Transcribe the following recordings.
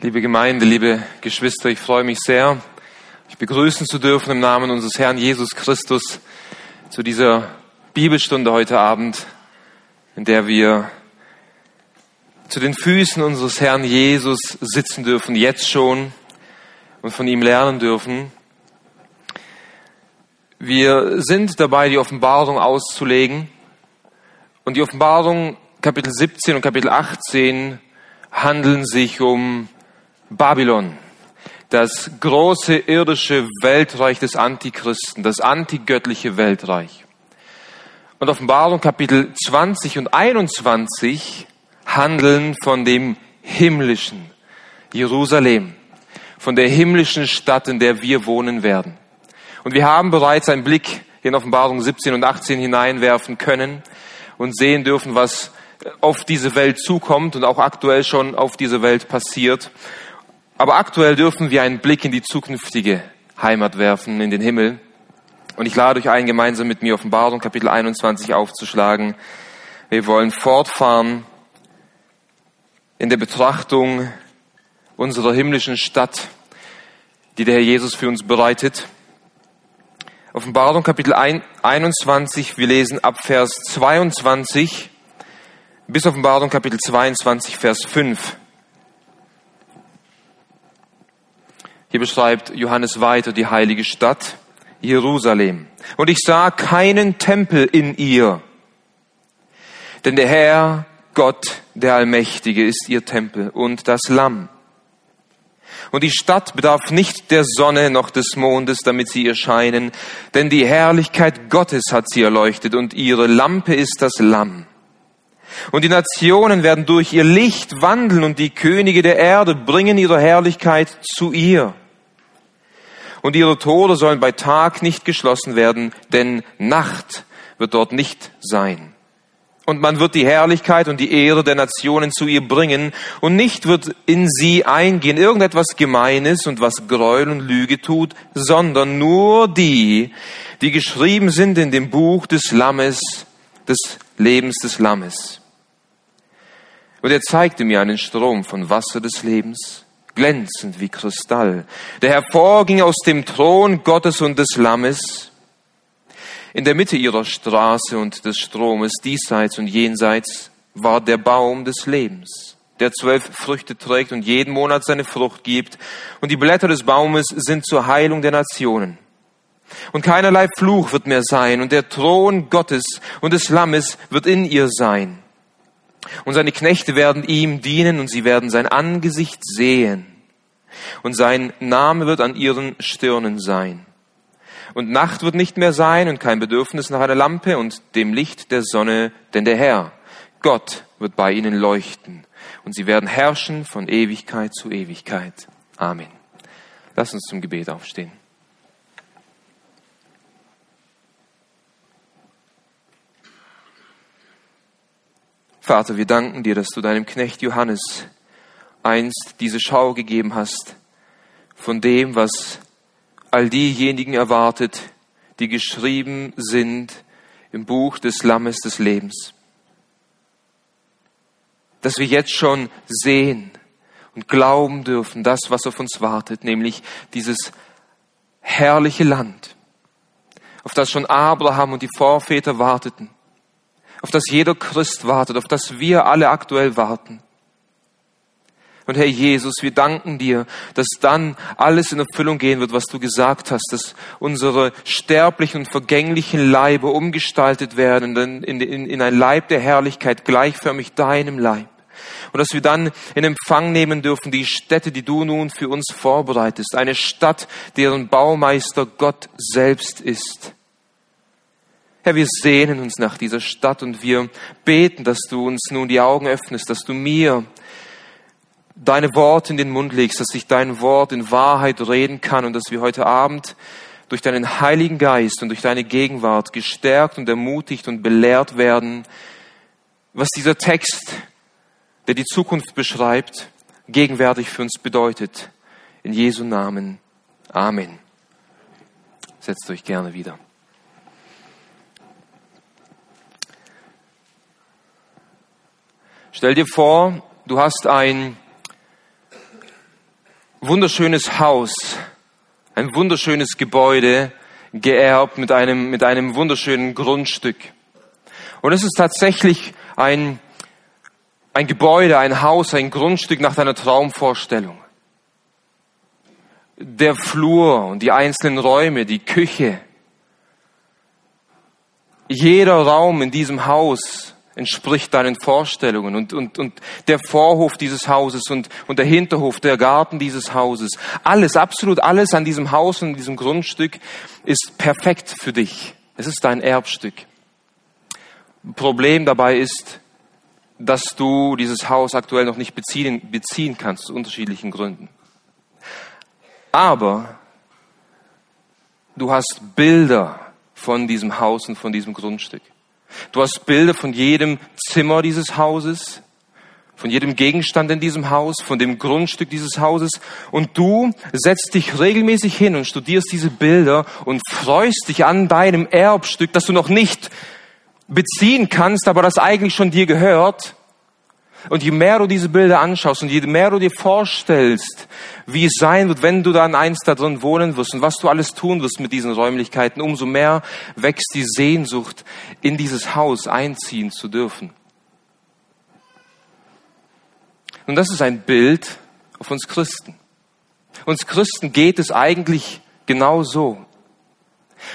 Liebe Gemeinde, liebe Geschwister, ich freue mich sehr, euch begrüßen zu dürfen im Namen unseres Herrn Jesus Christus zu dieser Bibelstunde heute Abend, in der wir zu den Füßen unseres Herrn Jesus sitzen dürfen, jetzt schon, und von ihm lernen dürfen. Wir sind dabei, die Offenbarung auszulegen. Und die Offenbarung Kapitel 17 und Kapitel 18 handeln sich um Babylon, das große irdische Weltreich des Antichristen, das antigöttliche Weltreich. Und Offenbarung Kapitel 20 und 21 handeln von dem himmlischen Jerusalem, von der himmlischen Stadt, in der wir wohnen werden. Und wir haben bereits einen Blick in Offenbarung 17 und 18 hineinwerfen können und sehen dürfen, was auf diese Welt zukommt und auch aktuell schon auf diese Welt passiert. Aber aktuell dürfen wir einen Blick in die zukünftige Heimat werfen, in den Himmel. Und ich lade euch ein, gemeinsam mit mir Offenbarung Kapitel 21 aufzuschlagen. Wir wollen fortfahren in der Betrachtung unserer himmlischen Stadt, die der Herr Jesus für uns bereitet. Offenbarung Kapitel 21, wir lesen ab Vers 22 bis Offenbarung Kapitel 22, Vers 5. Hier beschreibt Johannes weiter die heilige Stadt Jerusalem. Und ich sah keinen Tempel in ihr, denn der Herr, Gott, der Allmächtige, ist ihr Tempel und das Lamm. Und die Stadt bedarf nicht der Sonne noch des Mondes, damit sie ihr scheinen, denn die Herrlichkeit Gottes hat sie erleuchtet und ihre Lampe ist das Lamm. Und die Nationen werden durch ihr Licht wandeln und die Könige der Erde bringen ihre Herrlichkeit zu ihr. Und ihre Tore sollen bei Tag nicht geschlossen werden, denn Nacht wird dort nicht sein. Und man wird die Herrlichkeit und die Ehre der Nationen zu ihr bringen und nicht wird in sie eingehen irgendetwas Gemeines und was Gräuel und Lüge tut, sondern nur die, die geschrieben sind in dem Buch des Lammes, des Lebens des Lammes. Und er zeigte mir einen Strom von Wasser des Lebens, glänzend wie Kristall, der hervorging aus dem Thron Gottes und des Lammes. In der Mitte ihrer Straße und des Stromes, diesseits und jenseits, war der Baum des Lebens, der zwölf Früchte trägt und jeden Monat seine Frucht gibt. Und die Blätter des Baumes sind zur Heilung der Nationen. Und keinerlei Fluch wird mehr sein, und der Thron Gottes und des Lammes wird in ihr sein und seine Knechte werden ihm dienen und sie werden sein Angesicht sehen. Und sein Name wird an ihren Stirnen sein. Und Nacht wird nicht mehr sein und kein Bedürfnis nach einer Lampe und dem Licht der Sonne, denn der Herr, Gott, wird bei ihnen leuchten. Und sie werden herrschen von Ewigkeit zu Ewigkeit. Amen. Lass uns zum Gebet aufstehen. Vater, wir danken dir, dass du deinem Knecht Johannes einst diese Schau gegeben hast von dem, was all diejenigen erwartet, die geschrieben sind im Buch des Lammes des Lebens. Dass wir jetzt schon sehen und glauben dürfen, das, was auf uns wartet, nämlich dieses herrliche Land, auf das schon Abraham und die Vorväter warteten auf das jeder Christ wartet, auf das wir alle aktuell warten. Und Herr Jesus, wir danken dir, dass dann alles in Erfüllung gehen wird, was du gesagt hast, dass unsere sterblichen und vergänglichen Leibe umgestaltet werden in, in, in ein Leib der Herrlichkeit, gleichförmig deinem Leib. Und dass wir dann in Empfang nehmen dürfen die Städte, die du nun für uns vorbereitest. Eine Stadt, deren Baumeister Gott selbst ist. Herr, wir sehnen uns nach dieser Stadt und wir beten, dass du uns nun die Augen öffnest, dass du mir deine Worte in den Mund legst, dass ich dein Wort in Wahrheit reden kann und dass wir heute Abend durch deinen Heiligen Geist und durch deine Gegenwart gestärkt und ermutigt und belehrt werden, was dieser Text, der die Zukunft beschreibt, gegenwärtig für uns bedeutet. In Jesu Namen. Amen. Setzt euch gerne wieder. Stell dir vor, du hast ein wunderschönes Haus, ein wunderschönes Gebäude geerbt mit einem, mit einem wunderschönen Grundstück. Und es ist tatsächlich ein, ein Gebäude, ein Haus, ein Grundstück nach deiner Traumvorstellung. Der Flur und die einzelnen Räume, die Küche, jeder Raum in diesem Haus entspricht deinen Vorstellungen und, und, und der Vorhof dieses Hauses und, und der Hinterhof, der Garten dieses Hauses. Alles, absolut alles an diesem Haus und diesem Grundstück ist perfekt für dich. Es ist dein Erbstück. Problem dabei ist, dass du dieses Haus aktuell noch nicht beziehen, beziehen kannst, aus unterschiedlichen Gründen. Aber du hast Bilder von diesem Haus und von diesem Grundstück. Du hast Bilder von jedem Zimmer dieses Hauses, von jedem Gegenstand in diesem Haus, von dem Grundstück dieses Hauses. Und du setzt dich regelmäßig hin und studierst diese Bilder und freust dich an deinem Erbstück, das du noch nicht beziehen kannst, aber das eigentlich schon dir gehört und je mehr du diese Bilder anschaust und je mehr du dir vorstellst, wie es sein wird, wenn du dann einst da drin wohnen wirst und was du alles tun wirst mit diesen Räumlichkeiten, umso mehr wächst die Sehnsucht, in dieses Haus einziehen zu dürfen. Und das ist ein Bild auf uns Christen. Uns Christen geht es eigentlich genau so.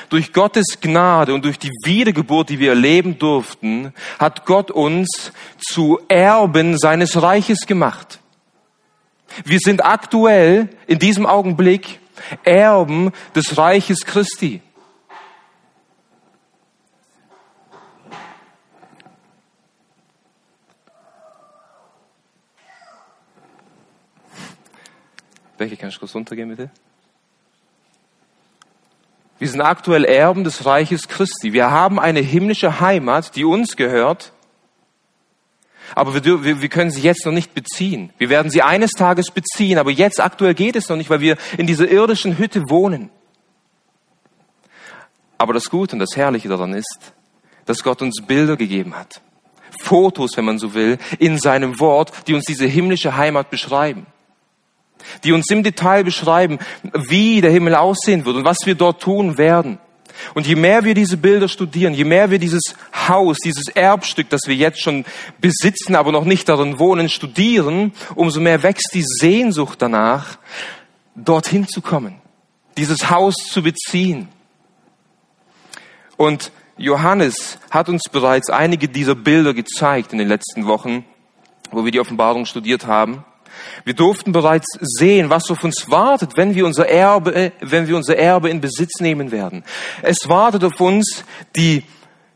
Durch Gottes Gnade und durch die Wiedergeburt, die wir erleben durften, hat Gott uns zu Erben seines Reiches gemacht. Wir sind aktuell in diesem Augenblick Erben des Reiches Christi. Welche kann ich kurz runtergehen, bitte? Wir sind aktuell Erben des Reiches Christi. Wir haben eine himmlische Heimat, die uns gehört. Aber wir, wir, können sie jetzt noch nicht beziehen. Wir werden sie eines Tages beziehen, aber jetzt aktuell geht es noch nicht, weil wir in dieser irdischen Hütte wohnen. Aber das Gute und das Herrliche daran ist, dass Gott uns Bilder gegeben hat. Fotos, wenn man so will, in seinem Wort, die uns diese himmlische Heimat beschreiben die uns im Detail beschreiben, wie der Himmel aussehen wird und was wir dort tun werden. Und je mehr wir diese Bilder studieren, je mehr wir dieses Haus, dieses Erbstück, das wir jetzt schon besitzen, aber noch nicht darin wohnen, studieren, umso mehr wächst die Sehnsucht danach, dorthin zu kommen, dieses Haus zu beziehen. Und Johannes hat uns bereits einige dieser Bilder gezeigt in den letzten Wochen, wo wir die Offenbarung studiert haben. Wir durften bereits sehen, was auf uns wartet, wenn wir unser Erbe, wenn wir unser Erbe in Besitz nehmen werden. Es wartet auf uns die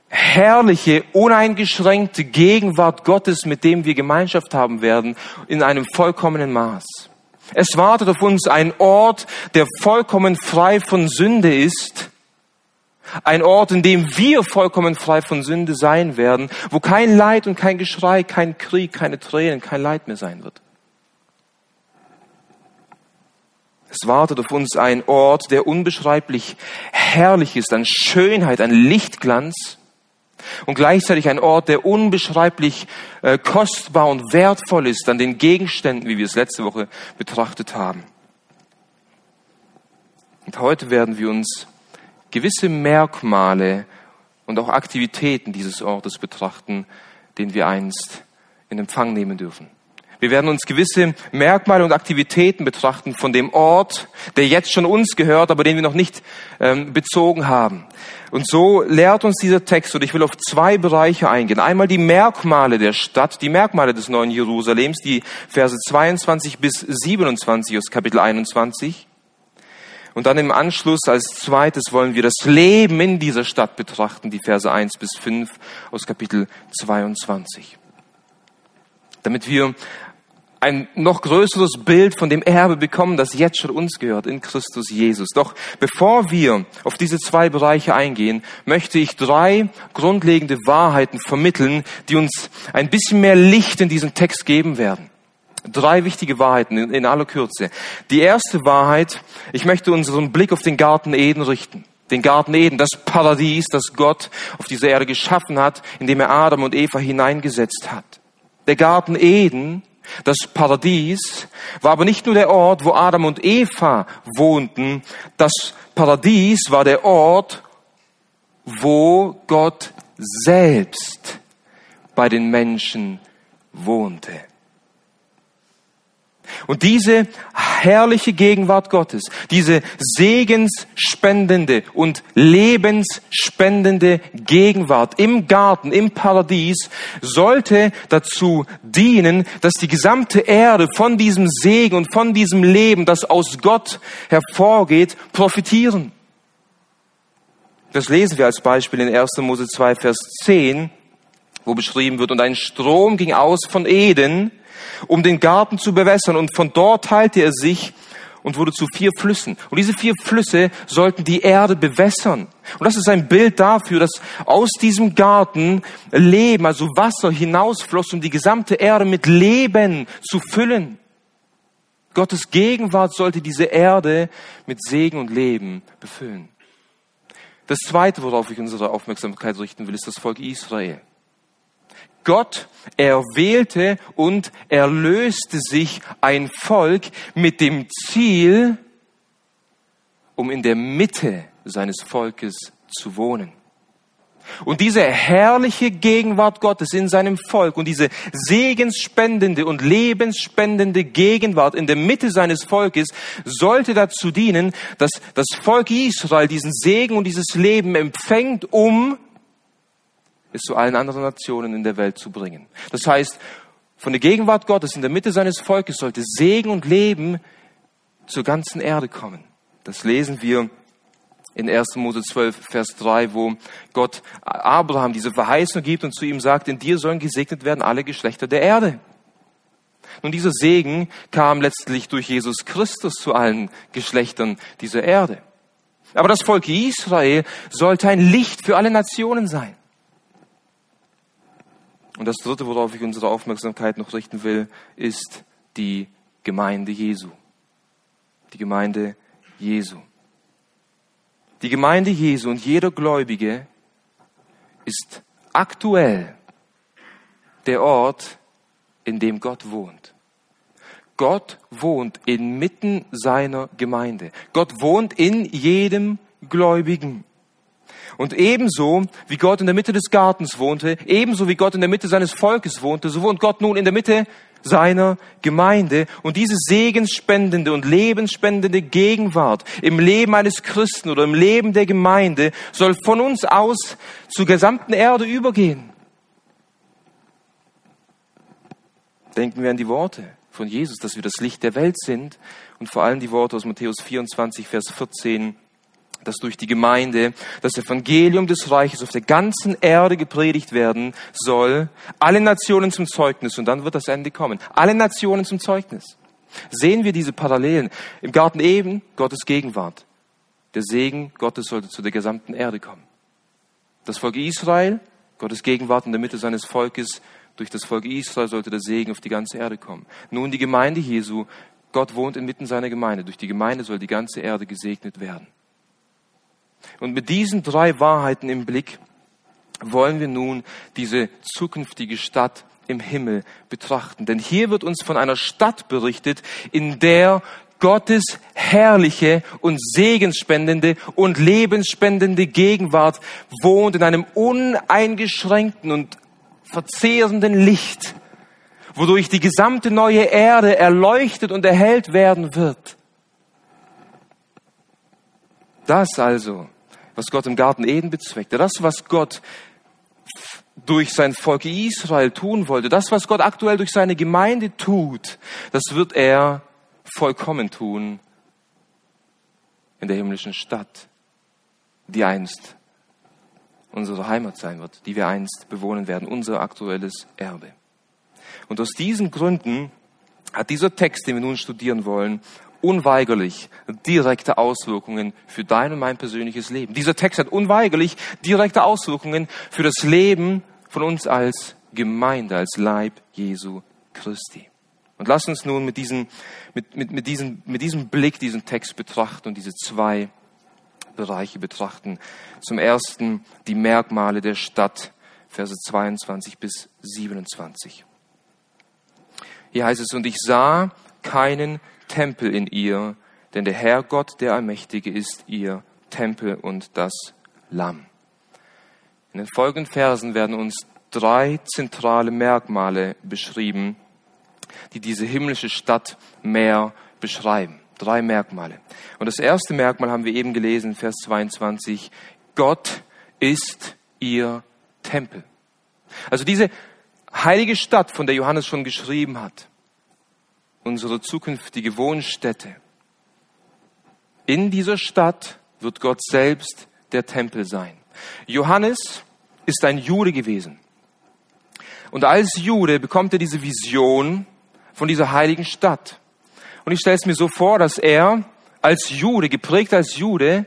herrliche, uneingeschränkte Gegenwart Gottes, mit dem wir Gemeinschaft haben werden, in einem vollkommenen Maß. Es wartet auf uns ein Ort, der vollkommen frei von Sünde ist, ein Ort, in dem wir vollkommen frei von Sünde sein werden, wo kein Leid und kein Geschrei, kein Krieg, keine Tränen, kein Leid mehr sein wird. Es wartet auf uns ein Ort, der unbeschreiblich herrlich ist, an Schönheit, an Lichtglanz und gleichzeitig ein Ort, der unbeschreiblich äh, kostbar und wertvoll ist an den Gegenständen, wie wir es letzte Woche betrachtet haben. Und heute werden wir uns gewisse Merkmale und auch Aktivitäten dieses Ortes betrachten, den wir einst in Empfang nehmen dürfen. Wir werden uns gewisse Merkmale und Aktivitäten betrachten von dem Ort, der jetzt schon uns gehört, aber den wir noch nicht ähm, bezogen haben. Und so lehrt uns dieser Text, und ich will auf zwei Bereiche eingehen. Einmal die Merkmale der Stadt, die Merkmale des neuen Jerusalems, die Verse 22 bis 27 aus Kapitel 21. Und dann im Anschluss als zweites wollen wir das Leben in dieser Stadt betrachten, die Verse 1 bis 5 aus Kapitel 22 damit wir ein noch größeres Bild von dem Erbe bekommen, das jetzt schon uns gehört in Christus Jesus. Doch bevor wir auf diese zwei Bereiche eingehen, möchte ich drei grundlegende Wahrheiten vermitteln, die uns ein bisschen mehr Licht in diesen Text geben werden. Drei wichtige Wahrheiten in, in aller Kürze. Die erste Wahrheit, ich möchte unseren Blick auf den Garten Eden richten. Den Garten Eden, das Paradies, das Gott auf dieser Erde geschaffen hat, indem er Adam und Eva hineingesetzt hat. Der Garten Eden Das Paradies war aber nicht nur der Ort, wo Adam und Eva wohnten. Das Paradies war der Ort, wo Gott selbst bei den Menschen wohnte. Und diese herrliche Gegenwart Gottes, diese segensspendende und lebensspendende Gegenwart im Garten, im Paradies, sollte dazu dienen, dass die gesamte Erde von diesem Segen und von diesem Leben, das aus Gott hervorgeht, profitieren. Das lesen wir als Beispiel in 1. Mose 2, Vers 10, wo beschrieben wird, und ein Strom ging aus von Eden, um den Garten zu bewässern. Und von dort teilte er sich und wurde zu vier Flüssen. Und diese vier Flüsse sollten die Erde bewässern. Und das ist ein Bild dafür, dass aus diesem Garten Leben, also Wasser hinausfloss, um die gesamte Erde mit Leben zu füllen. Gottes Gegenwart sollte diese Erde mit Segen und Leben befüllen. Das zweite, worauf ich unsere Aufmerksamkeit richten will, ist das Volk Israel. Gott erwählte und erlöste sich ein Volk mit dem Ziel, um in der Mitte seines Volkes zu wohnen. Und diese herrliche Gegenwart Gottes in seinem Volk und diese segensspendende und lebensspendende Gegenwart in der Mitte seines Volkes sollte dazu dienen, dass das Volk Israel diesen Segen und dieses Leben empfängt, um es zu allen anderen Nationen in der Welt zu bringen. Das heißt, von der Gegenwart Gottes in der Mitte seines Volkes sollte Segen und Leben zur ganzen Erde kommen. Das lesen wir in 1. Mose 12, Vers 3, wo Gott Abraham diese Verheißung gibt und zu ihm sagt, in dir sollen gesegnet werden alle Geschlechter der Erde. Nun, dieser Segen kam letztlich durch Jesus Christus zu allen Geschlechtern dieser Erde. Aber das Volk Israel sollte ein Licht für alle Nationen sein. Und das Dritte, worauf ich unsere Aufmerksamkeit noch richten will, ist die Gemeinde Jesu. Die Gemeinde Jesu. Die Gemeinde Jesu und jeder Gläubige ist aktuell der Ort, in dem Gott wohnt. Gott wohnt inmitten seiner Gemeinde. Gott wohnt in jedem Gläubigen. Und ebenso wie Gott in der Mitte des Gartens wohnte, ebenso wie Gott in der Mitte seines Volkes wohnte, so wohnt Gott nun in der Mitte seiner Gemeinde. Und diese segensspendende und lebensspendende Gegenwart im Leben eines Christen oder im Leben der Gemeinde soll von uns aus zur gesamten Erde übergehen. Denken wir an die Worte von Jesus, dass wir das Licht der Welt sind und vor allem die Worte aus Matthäus 24, Vers 14 dass durch die Gemeinde das Evangelium des Reiches auf der ganzen Erde gepredigt werden soll, alle Nationen zum Zeugnis und dann wird das Ende kommen. Alle Nationen zum Zeugnis. Sehen wir diese Parallelen. Im Garten Eden Gottes Gegenwart. Der Segen Gottes sollte zu der gesamten Erde kommen. Das Volk Israel, Gottes Gegenwart in der Mitte seines Volkes, durch das Volk Israel sollte der Segen auf die ganze Erde kommen. Nun die Gemeinde Jesu, Gott wohnt inmitten seiner Gemeinde. Durch die Gemeinde soll die ganze Erde gesegnet werden. Und mit diesen drei Wahrheiten im Blick wollen wir nun diese zukünftige Stadt im Himmel betrachten. Denn hier wird uns von einer Stadt berichtet, in der Gottes herrliche und segensspendende und lebensspendende Gegenwart wohnt in einem uneingeschränkten und verzehrenden Licht, wodurch die gesamte neue Erde erleuchtet und erhellt werden wird. Das also was Gott im Garten Eden bezweckte, das, was Gott durch sein Volk Israel tun wollte, das, was Gott aktuell durch seine Gemeinde tut, das wird er vollkommen tun in der himmlischen Stadt, die einst unsere Heimat sein wird, die wir einst bewohnen werden, unser aktuelles Erbe. Und aus diesen Gründen hat dieser Text, den wir nun studieren wollen, unweigerlich direkte Auswirkungen für dein und mein persönliches Leben. Dieser Text hat unweigerlich direkte Auswirkungen für das Leben von uns als Gemeinde, als Leib Jesu Christi. Und lass uns nun mit, diesem, mit, mit, mit, diesem, mit diesem Blick diesen Text betrachten und diese zwei Bereiche betrachten. Zum ersten die Merkmale der Stadt, Verse 22 bis 27. Hier heißt es, und ich sah keinen Tempel in ihr, denn der Herr Gott, der Allmächtige, ist ihr Tempel und das Lamm. In den folgenden Versen werden uns drei zentrale Merkmale beschrieben, die diese himmlische Stadt mehr beschreiben. Drei Merkmale. Und das erste Merkmal haben wir eben gelesen, Vers 22. Gott ist ihr Tempel. Also diese heilige Stadt, von der Johannes schon geschrieben hat, unsere zukünftige Wohnstätte. In dieser Stadt wird Gott selbst der Tempel sein. Johannes ist ein Jude gewesen. Und als Jude bekommt er diese Vision von dieser heiligen Stadt. Und ich stelle es mir so vor, dass er als Jude, geprägt als Jude,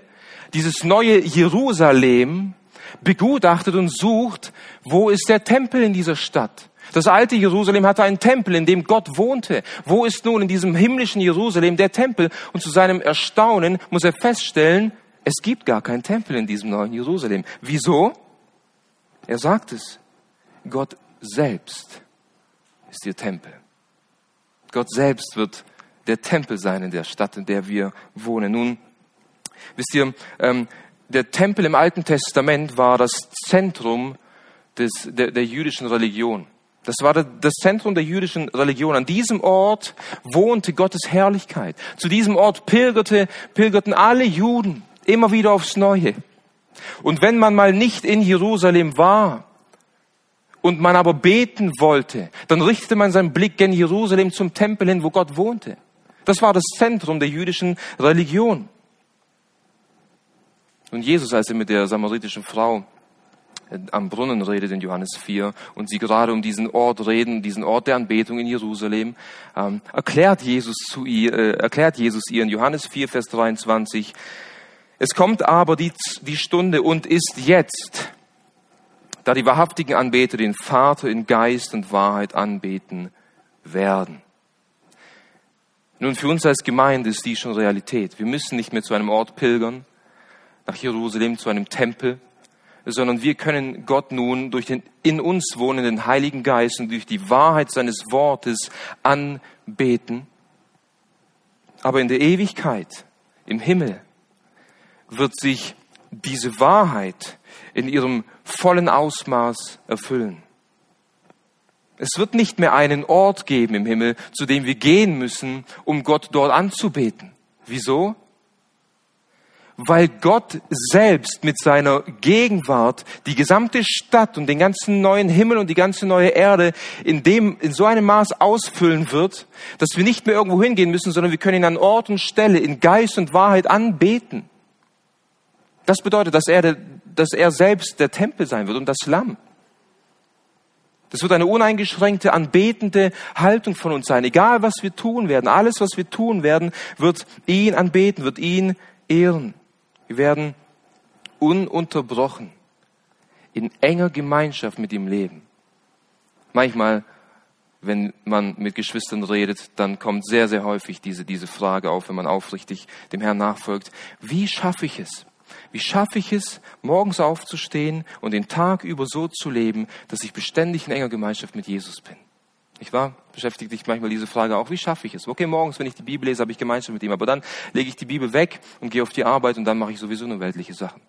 dieses neue Jerusalem begutachtet und sucht, wo ist der Tempel in dieser Stadt? Das alte Jerusalem hatte einen Tempel, in dem Gott wohnte. Wo ist nun in diesem himmlischen Jerusalem der Tempel? Und zu seinem Erstaunen muss er feststellen, es gibt gar keinen Tempel in diesem neuen Jerusalem. Wieso? Er sagt es. Gott selbst ist ihr Tempel. Gott selbst wird der Tempel sein in der Stadt, in der wir wohnen. Nun, wisst ihr, ähm, der Tempel im Alten Testament war das Zentrum des, der, der jüdischen Religion. Das war das Zentrum der jüdischen Religion. An diesem Ort wohnte Gottes Herrlichkeit. Zu diesem Ort pilgerte, pilgerten alle Juden immer wieder aufs Neue. Und wenn man mal nicht in Jerusalem war und man aber beten wollte, dann richtete man seinen Blick gen Jerusalem zum Tempel hin, wo Gott wohnte. Das war das Zentrum der jüdischen Religion. Und Jesus, als er mit der samaritischen Frau am Brunnen redet in Johannes 4 und sie gerade um diesen Ort reden, diesen Ort der Anbetung in Jerusalem, ähm, erklärt Jesus zu ihr, äh, erklärt Jesus ihr in Johannes 4, Vers 23, es kommt aber die, die Stunde und ist jetzt, da die wahrhaftigen Anbeter den Vater in Geist und Wahrheit anbeten werden. Nun, für uns als Gemeinde ist die schon Realität. Wir müssen nicht mehr zu einem Ort pilgern, nach Jerusalem, zu einem Tempel, sondern wir können Gott nun durch den in uns wohnenden Heiligen Geist und durch die Wahrheit seines Wortes anbeten. Aber in der Ewigkeit, im Himmel, wird sich diese Wahrheit in ihrem vollen Ausmaß erfüllen. Es wird nicht mehr einen Ort geben im Himmel, zu dem wir gehen müssen, um Gott dort anzubeten. Wieso? Weil Gott selbst mit seiner Gegenwart die gesamte Stadt und den ganzen neuen Himmel und die ganze neue Erde in dem, in so einem Maß ausfüllen wird, dass wir nicht mehr irgendwo hingehen müssen, sondern wir können ihn an Ort und Stelle in Geist und Wahrheit anbeten. Das bedeutet, dass er, dass er selbst der Tempel sein wird und das Lamm. Das wird eine uneingeschränkte, anbetende Haltung von uns sein. Egal, was wir tun werden, alles, was wir tun werden, wird ihn anbeten, wird ihn ehren. Wir werden ununterbrochen in enger Gemeinschaft mit ihm leben. Manchmal, wenn man mit Geschwistern redet, dann kommt sehr, sehr häufig diese, diese Frage auf, wenn man aufrichtig dem Herrn nachfolgt. Wie schaffe ich es? Wie schaffe ich es, morgens aufzustehen und den Tag über so zu leben, dass ich beständig in enger Gemeinschaft mit Jesus bin? Ich war beschäftigt dich manchmal diese Frage auch, wie schaffe ich es? Okay, morgens, wenn ich die Bibel lese, habe ich Gemeinschaft mit ihm, aber dann lege ich die Bibel weg und gehe auf die Arbeit und dann mache ich sowieso nur weltliche Sachen.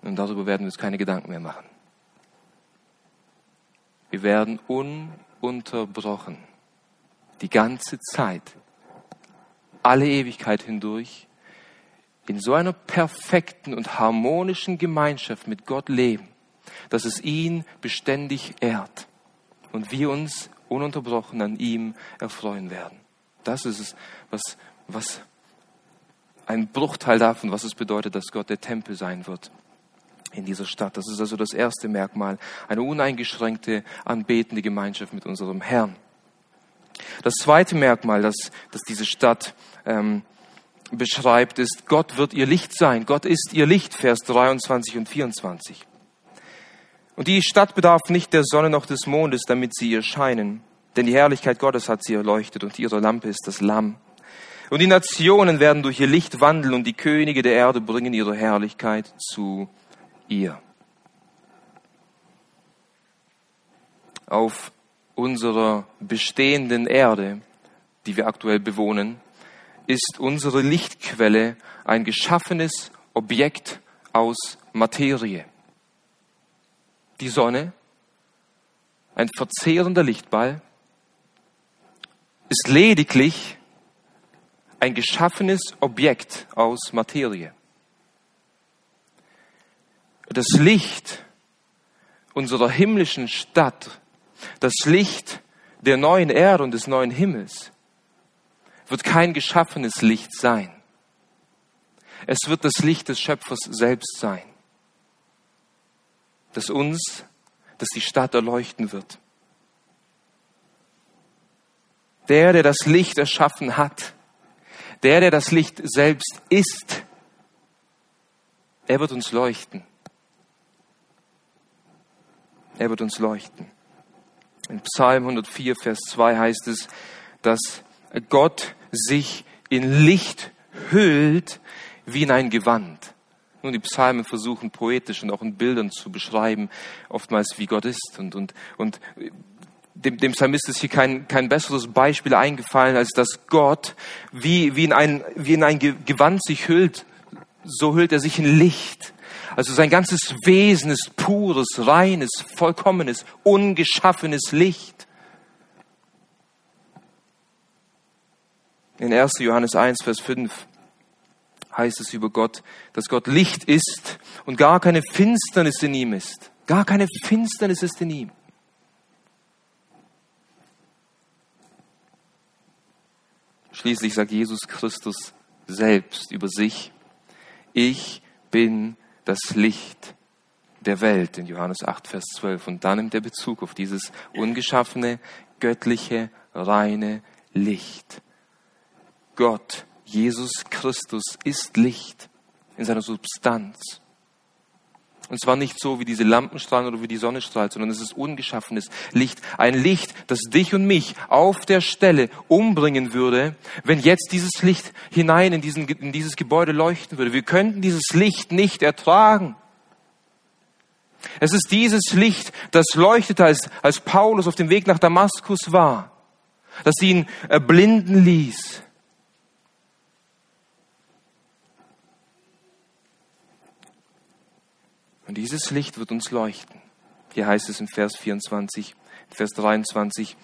Und darüber werden wir uns keine Gedanken mehr machen. Wir werden ununterbrochen die ganze Zeit, alle Ewigkeit hindurch in so einer perfekten und harmonischen Gemeinschaft mit Gott leben, dass es ihn beständig ehrt und wir uns ununterbrochen an ihm erfreuen werden. Das ist es, was, was ein Bruchteil davon, was es bedeutet, dass Gott der Tempel sein wird in dieser Stadt. Das ist also das erste Merkmal, eine uneingeschränkte, anbetende Gemeinschaft mit unserem Herrn. Das zweite Merkmal, dass, dass diese Stadt ähm, beschreibt, ist, Gott wird ihr Licht sein. Gott ist ihr Licht, Vers 23 und 24. Und die Stadt bedarf nicht der Sonne noch des Mondes, damit sie ihr scheinen. Denn die Herrlichkeit Gottes hat sie erleuchtet und ihre Lampe ist das Lamm. Und die Nationen werden durch ihr Licht wandeln und die Könige der Erde bringen ihre Herrlichkeit zu ihr. Auf unserer bestehenden Erde, die wir aktuell bewohnen, ist unsere Lichtquelle ein geschaffenes Objekt aus Materie. Die Sonne, ein verzehrender Lichtball, ist lediglich ein geschaffenes Objekt aus Materie. Das Licht unserer himmlischen Stadt, das Licht der neuen Erde und des neuen Himmels, wird kein geschaffenes Licht sein. Es wird das Licht des Schöpfers selbst sein, das uns, das die Stadt erleuchten wird. Der, der das Licht erschaffen hat, der, der das Licht selbst ist, er wird uns leuchten. Er wird uns leuchten. In Psalm 104, Vers 2 heißt es, dass Gott sich in Licht hüllt wie in ein Gewand. Nun, die Psalmen versuchen poetisch und auch in Bildern zu beschreiben, oftmals wie Gott ist. Und, und, und dem, dem Psalmist ist hier kein, kein besseres Beispiel eingefallen, als dass Gott wie, wie, in ein, wie in ein Gewand sich hüllt, so hüllt er sich in Licht. Also sein ganzes Wesen ist pures, reines, vollkommenes, ungeschaffenes Licht. In 1. Johannes 1, Vers 5 heißt es über Gott, dass Gott Licht ist und gar keine Finsternis in ihm ist. Gar keine Finsternis ist in ihm. Schließlich sagt Jesus Christus selbst über sich, ich bin das Licht der Welt in Johannes 8, Vers 12. Und dann nimmt er Bezug auf dieses ungeschaffene, göttliche, reine Licht. Gott Jesus Christus ist Licht in seiner Substanz. Und zwar nicht so wie diese Lampen strahlen oder wie die Sonne strahlt, sondern es ist ungeschaffenes Licht. Ein Licht, das dich und mich auf der Stelle umbringen würde, wenn jetzt dieses Licht hinein in, diesen, in dieses Gebäude leuchten würde. Wir könnten dieses Licht nicht ertragen. Es ist dieses Licht, das leuchtete, als, als Paulus auf dem Weg nach Damaskus war, das ihn erblinden ließ Und dieses Licht wird uns leuchten. Hier heißt es in Vers 24, Vers 23,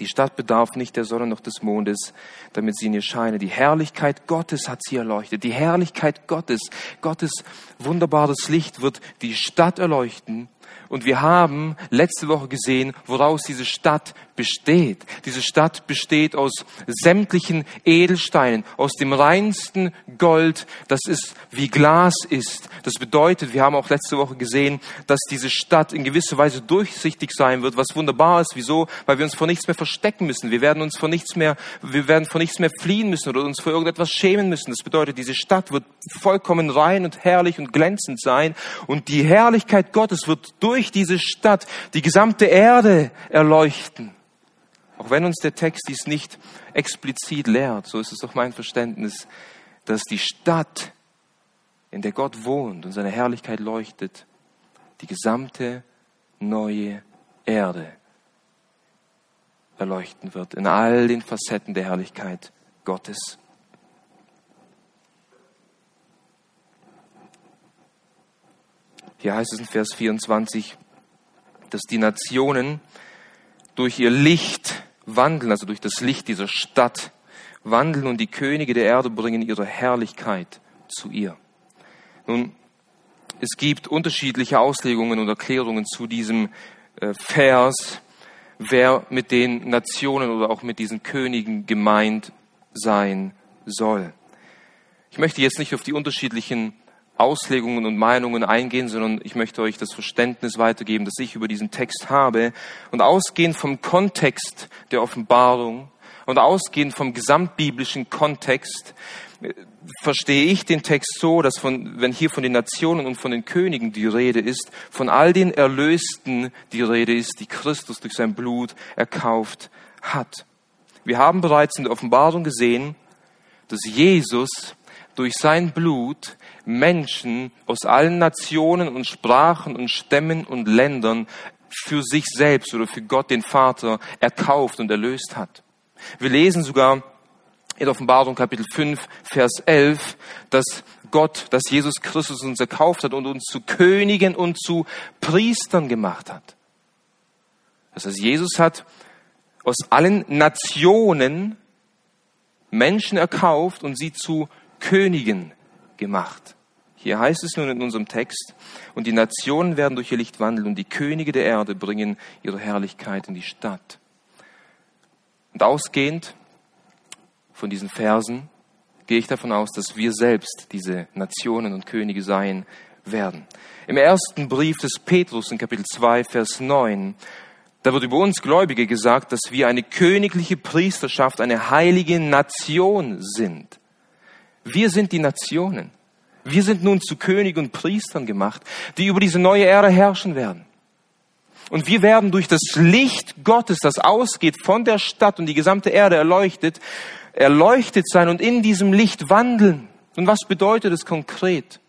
die Stadt bedarf nicht der Sonne noch des Mondes, damit sie in ihr scheine. Die Herrlichkeit Gottes hat sie erleuchtet. Die Herrlichkeit Gottes, Gottes wunderbares Licht wird die Stadt erleuchten und wir haben letzte Woche gesehen, woraus diese Stadt besteht. Diese Stadt besteht aus sämtlichen Edelsteinen, aus dem reinsten Gold, das ist wie Glas ist. Das bedeutet, wir haben auch letzte Woche gesehen, dass diese Stadt in gewisser Weise durchsichtig sein wird, was wunderbar ist. Wieso? Weil wir uns vor nichts mehr verstecken müssen. Wir werden uns vor nichts mehr, wir werden vor nichts mehr fliehen müssen oder uns vor irgendetwas schämen müssen. Das bedeutet, diese Stadt wird vollkommen rein und herrlich und glänzend sein und die Herrlichkeit Gottes wird durch diese Stadt die gesamte Erde erleuchten. Auch wenn uns der Text dies nicht explizit lehrt, so ist es doch mein Verständnis, dass die Stadt, in der Gott wohnt und seine Herrlichkeit leuchtet, die gesamte neue Erde erleuchten wird, in all den Facetten der Herrlichkeit Gottes. Hier heißt es in Vers 24, dass die Nationen durch ihr Licht wandeln, also durch das Licht dieser Stadt wandeln und die Könige der Erde bringen ihre Herrlichkeit zu ihr. Nun, es gibt unterschiedliche Auslegungen und Erklärungen zu diesem äh, Vers, wer mit den Nationen oder auch mit diesen Königen gemeint sein soll. Ich möchte jetzt nicht auf die unterschiedlichen Auslegungen und Meinungen eingehen, sondern ich möchte euch das Verständnis weitergeben, das ich über diesen Text habe. Und ausgehend vom Kontext der Offenbarung und ausgehend vom gesamtbiblischen Kontext äh, verstehe ich den Text so, dass von, wenn hier von den Nationen und von den Königen die Rede ist, von all den Erlösten die Rede ist, die Christus durch sein Blut erkauft hat. Wir haben bereits in der Offenbarung gesehen, dass Jesus durch sein Blut Menschen aus allen Nationen und Sprachen und Stämmen und Ländern für sich selbst oder für Gott den Vater erkauft und erlöst hat. Wir lesen sogar in Offenbarung Kapitel 5, Vers 11, dass Gott, dass Jesus Christus uns erkauft hat und uns zu Königen und zu Priestern gemacht hat. Das heißt, Jesus hat aus allen Nationen Menschen erkauft und sie zu Königen gemacht. Hier heißt es nun in unserem Text, und die Nationen werden durch ihr Licht wandeln und die Könige der Erde bringen ihre Herrlichkeit in die Stadt. Und ausgehend von diesen Versen gehe ich davon aus, dass wir selbst diese Nationen und Könige sein werden. Im ersten Brief des Petrus in Kapitel 2, Vers 9, da wird über uns Gläubige gesagt, dass wir eine königliche Priesterschaft, eine heilige Nation sind. Wir sind die Nationen. Wir sind nun zu König und Priestern gemacht, die über diese neue Erde herrschen werden. Und wir werden durch das Licht Gottes, das ausgeht von der Stadt und die gesamte Erde erleuchtet, erleuchtet sein und in diesem Licht wandeln. Und was bedeutet es konkret?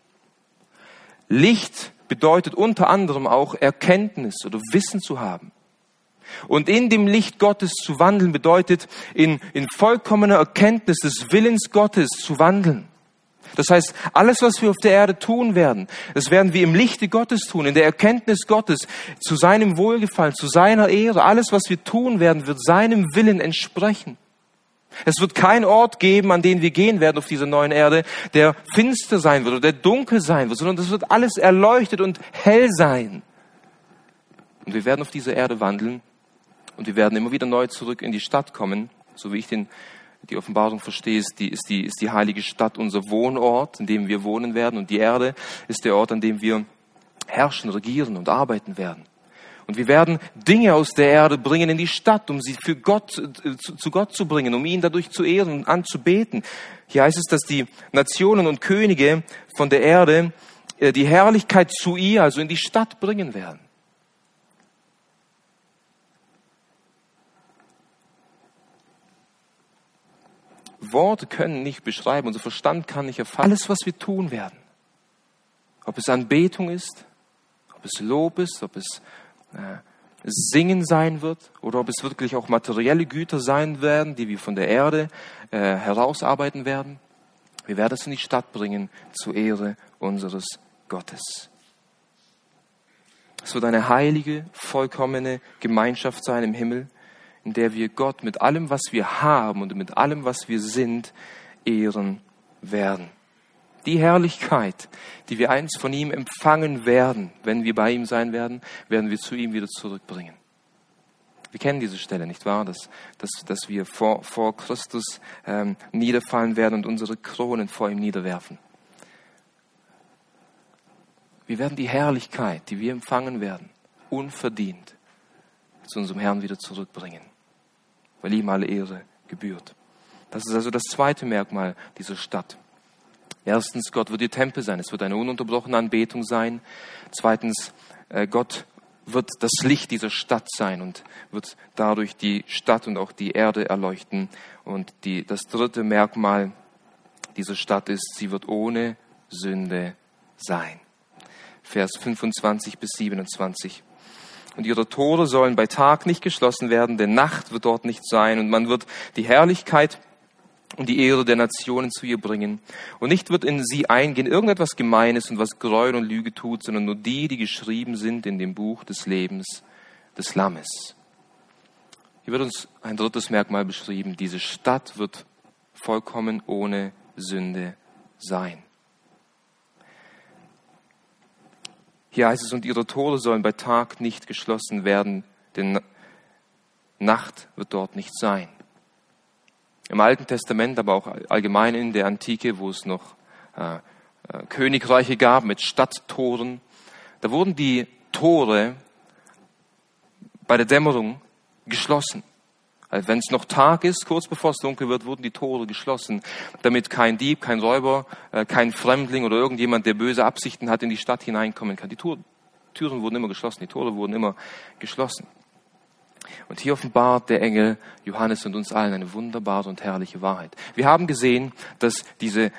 Licht bedeutet unter anderem auch Erkenntnis oder Wissen zu haben. Und in dem Licht Gottes zu wandeln bedeutet, in, in vollkommener Erkenntnis des Willens Gottes zu wandeln. Das heißt, alles, was wir auf der Erde tun werden, das werden wir im Lichte Gottes tun, in der Erkenntnis Gottes, zu seinem Wohlgefallen, zu seiner Ehre. Alles, was wir tun werden, wird seinem Willen entsprechen. Es wird keinen Ort geben, an den wir gehen werden auf dieser neuen Erde, der finster sein wird oder der dunkel sein wird, sondern es wird alles erleuchtet und hell sein. Und wir werden auf dieser Erde wandeln und wir werden immer wieder neu zurück in die Stadt kommen, so wie ich den, die Offenbarung verstehe, ist die, ist, die, ist die heilige Stadt unser Wohnort, in dem wir wohnen werden und die Erde ist der Ort, an dem wir herrschen, regieren und arbeiten werden. Und wir werden Dinge aus der Erde bringen in die Stadt, um sie für Gott, äh, zu, zu Gott zu bringen, um ihn dadurch zu ehren und anzubeten. Hier heißt es, dass die Nationen und Könige von der Erde äh, die Herrlichkeit zu ihr, also in die Stadt bringen werden. Worte können nicht beschreiben, unser Verstand kann nicht erfassen. Alles, was wir tun werden, ob es Anbetung ist, ob es Lob ist, ob es äh, Singen sein wird oder ob es wirklich auch materielle Güter sein werden, die wir von der Erde äh, herausarbeiten werden. Wir werden es in die Stadt bringen zur Ehre unseres Gottes. Es wird eine heilige, vollkommene Gemeinschaft sein im Himmel, in der wir Gott mit allem, was wir haben und mit allem, was wir sind, ehren werden die Herrlichkeit, die wir einst von ihm empfangen werden, wenn wir bei ihm sein werden, werden wir zu ihm wieder zurückbringen. Wir kennen diese Stelle, nicht wahr? Dass, dass, dass wir vor, vor Christus ähm, niederfallen werden und unsere Kronen vor ihm niederwerfen. Wir werden die Herrlichkeit, die wir empfangen werden, unverdient zu unserem Herrn wieder zurückbringen, weil ihm alle Ehre gebührt. Das ist also das zweite Merkmal dieser Stadt. Erstens, Gott wird ihr Tempel sein. Es wird eine ununterbrochene Anbetung sein. Zweitens, äh, Gott wird das Licht dieser Stadt sein und wird dadurch die Stadt und auch die Erde erleuchten. Und die, das dritte Merkmal dieser Stadt ist, sie wird ohne Sünde sein. Vers 25 bis 27. Und ihre Tore sollen bei Tag nicht geschlossen werden, denn Nacht wird dort nicht sein und man wird die Herrlichkeit und die Ehre der Nationen zu ihr bringen. Und nicht wird in sie eingehen irgendetwas Gemeines und was Gräuel und Lüge tut, sondern nur die, die geschrieben sind in dem Buch des Lebens des Lammes. Hier wird uns ein drittes Merkmal beschrieben. Diese Stadt wird vollkommen ohne Sünde sein. Hier heißt es, und ihre Tore sollen bei Tag nicht geschlossen werden, denn Nacht wird dort nicht sein. Im Alten Testament, aber auch allgemein in der Antike, wo es noch äh, äh, Königreiche gab mit Stadttoren, da wurden die Tore bei der Dämmerung geschlossen. Also wenn es noch Tag ist, kurz bevor es dunkel wird, wurden die Tore geschlossen, damit kein Dieb, kein Räuber, äh, kein Fremdling oder irgendjemand, der böse Absichten hat, in die Stadt hineinkommen kann. Die Türen wurden immer geschlossen, die Tore wurden immer geschlossen. Und hier offenbart der Engel Johannes und uns allen eine wunderbare und herrliche Wahrheit. Wir haben gesehen, dass diese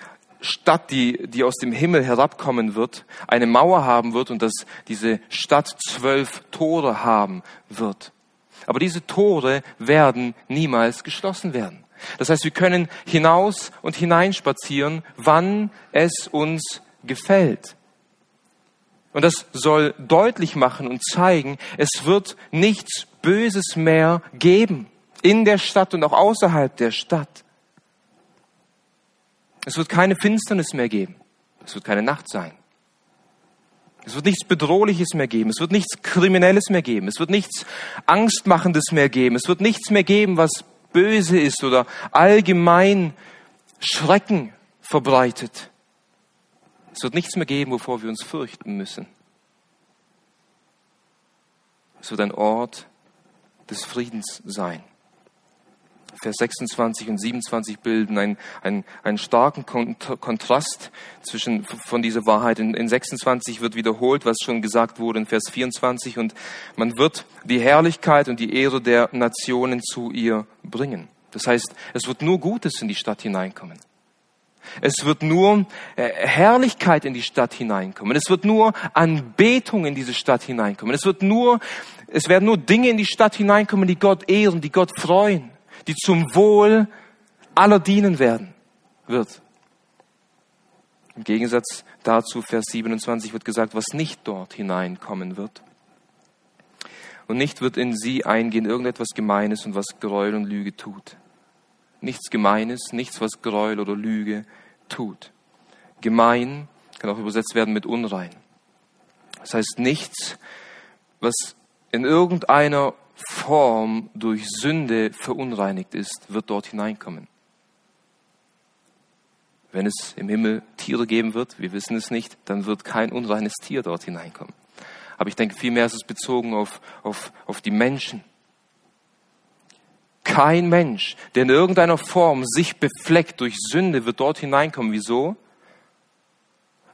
Stadt, die, die aus dem Himmel herabkommen wird, eine Mauer haben wird und dass diese Stadt zwölf Tore haben wird. Aber diese Tore werden niemals geschlossen werden. Das heißt, wir können hinaus und hineinspazieren, wann es uns gefällt. Und das soll deutlich machen und zeigen, es wird nichts Böses mehr geben in der Stadt und auch außerhalb der Stadt. Es wird keine Finsternis mehr geben. Es wird keine Nacht sein. Es wird nichts Bedrohliches mehr geben. Es wird nichts Kriminelles mehr geben. Es wird nichts Angstmachendes mehr geben. Es wird nichts mehr geben, was böse ist oder allgemein Schrecken verbreitet. Es wird nichts mehr geben, wovor wir uns fürchten müssen. Es wird ein Ort des Friedens sein. Vers 26 und 27 bilden einen, einen, einen starken Kontrast zwischen, von dieser Wahrheit. In, in 26 wird wiederholt, was schon gesagt wurde in Vers 24 und man wird die Herrlichkeit und die Ehre der Nationen zu ihr bringen. Das heißt, es wird nur Gutes in die Stadt hineinkommen. Es wird nur äh, Herrlichkeit in die Stadt hineinkommen. Es wird nur Anbetung in diese Stadt hineinkommen. Es wird nur, es werden nur Dinge in die Stadt hineinkommen, die Gott ehren, die Gott freuen die zum Wohl aller dienen werden wird. Im Gegensatz dazu, Vers 27 wird gesagt, was nicht dort hineinkommen wird. Und nicht wird in sie eingehen irgendetwas Gemeines und was Gräuel und Lüge tut. Nichts Gemeines, nichts, was Gräuel oder Lüge tut. Gemein kann auch übersetzt werden mit unrein. Das heißt nichts, was in irgendeiner Form durch Sünde verunreinigt ist, wird dort hineinkommen. Wenn es im Himmel Tiere geben wird, wir wissen es nicht, dann wird kein unreines Tier dort hineinkommen. Aber ich denke, vielmehr ist es bezogen auf, auf, auf die Menschen. Kein Mensch, der in irgendeiner Form sich befleckt durch Sünde, wird dort hineinkommen. Wieso?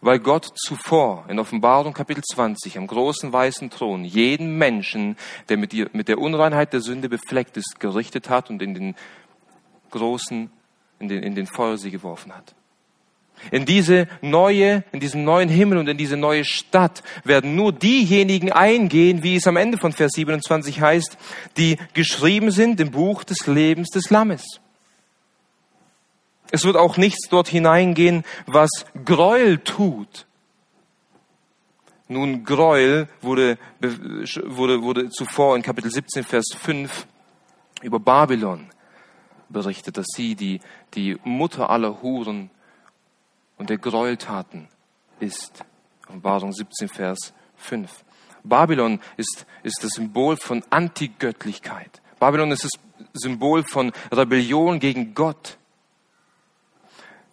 Weil Gott zuvor in Offenbarung Kapitel 20 am großen weißen Thron jeden Menschen, der mit, der Unreinheit der Sünde befleckt ist, gerichtet hat und in den großen, in den, in den Feuersee geworfen hat. In diese neue, in diesen neuen Himmel und in diese neue Stadt werden nur diejenigen eingehen, wie es am Ende von Vers 27 heißt, die geschrieben sind im Buch des Lebens des Lammes. Es wird auch nichts dort hineingehen, was Gräuel tut. Nun, Gräuel wurde, wurde, wurde zuvor in Kapitel 17, Vers 5 über Babylon berichtet, dass sie die, die Mutter aller Huren und der Gräueltaten ist. Offenbarung 17, Vers 5. Babylon ist, ist das Symbol von Antigöttlichkeit. Babylon ist das Symbol von Rebellion gegen Gott.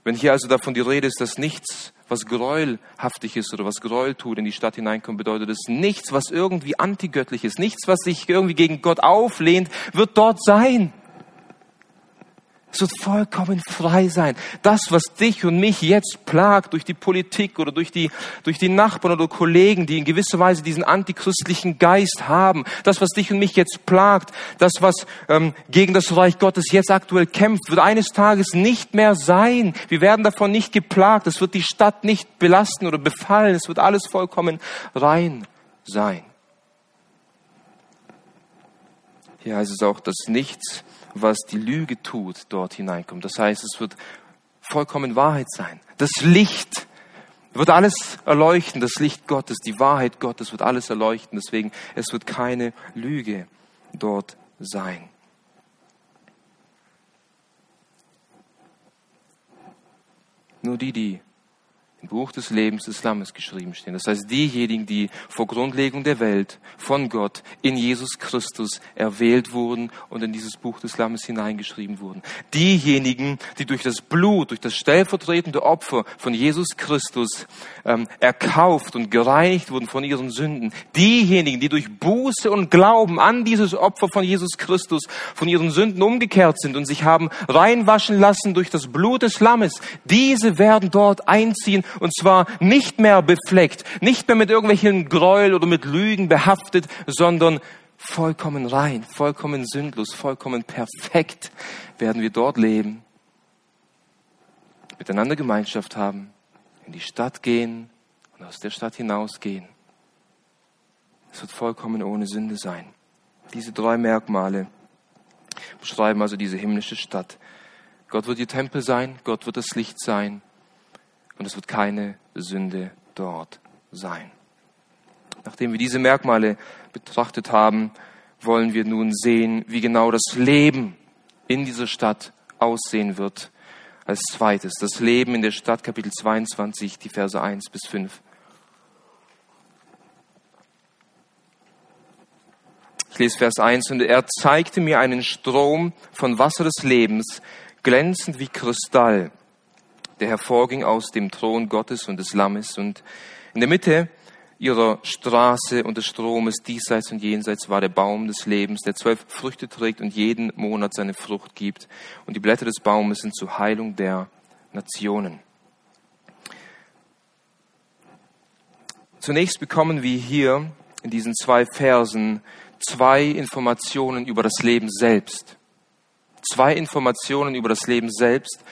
Wenn hier also davon die Rede ist, dass nichts, was gräuelhaftig ist oder was Gräuel tut, in die Stadt hineinkommt, bedeutet es nichts, was irgendwie antigöttlich ist, nichts, was sich irgendwie gegen Gott auflehnt, wird dort sein. Es wird vollkommen frei sein. Das, was dich und mich jetzt plagt durch die Politik oder durch die, durch die Nachbarn oder Kollegen, die in gewisser Weise diesen antichristlichen Geist haben, das, was dich und mich jetzt plagt, das, was ähm, gegen das Reich Gottes jetzt aktuell kämpft, wird eines Tages nicht mehr sein. Wir werden davon nicht geplagt. Es wird die Stadt nicht belasten oder befallen. Es wird alles vollkommen rein sein. Hier heißt es auch, dass nichts was die Lüge tut, dort hineinkommt. Das heißt, es wird vollkommen Wahrheit sein. Das Licht wird alles erleuchten, das Licht Gottes, die Wahrheit Gottes wird alles erleuchten. Deswegen, es wird keine Lüge dort sein. Nur die, die im Buch des Lebens des Lammes geschrieben stehen. Das heißt, diejenigen, die vor Grundlegung der Welt von Gott in Jesus Christus erwählt wurden und in dieses Buch des Lammes hineingeschrieben wurden. Diejenigen, die durch das Blut, durch das stellvertretende Opfer von Jesus Christus ähm, erkauft und gereinigt wurden von ihren Sünden. Diejenigen, die durch Buße und Glauben an dieses Opfer von Jesus Christus von ihren Sünden umgekehrt sind und sich haben reinwaschen lassen durch das Blut des Lammes. Diese werden dort einziehen und zwar nicht mehr befleckt, nicht mehr mit irgendwelchen Gräuel oder mit Lügen behaftet, sondern vollkommen rein, vollkommen sündlos, vollkommen perfekt werden wir dort leben. miteinander Gemeinschaft haben, in die Stadt gehen und aus der Stadt hinausgehen. Es wird vollkommen ohne Sünde sein. Diese drei Merkmale beschreiben also diese himmlische Stadt. Gott wird ihr Tempel sein, Gott wird das Licht sein und es wird keine Sünde dort sein. Nachdem wir diese Merkmale betrachtet haben, wollen wir nun sehen, wie genau das Leben in dieser Stadt aussehen wird. Als zweites, das Leben in der Stadt, Kapitel 22, die Verse 1 bis 5. Ich lese Vers 1. Und er zeigte mir einen Strom von Wasser des Lebens, glänzend wie Kristall, der hervorging aus dem Thron Gottes und des Lammes. Und in der Mitte ihrer Straße und des Stromes diesseits und jenseits war der Baum des Lebens, der zwölf Früchte trägt und jeden Monat seine Frucht gibt. Und die Blätter des Baumes sind zur Heilung der Nationen. Zunächst bekommen wir hier in diesen zwei Versen zwei Informationen über das Leben selbst. Zwei Informationen über das Leben selbst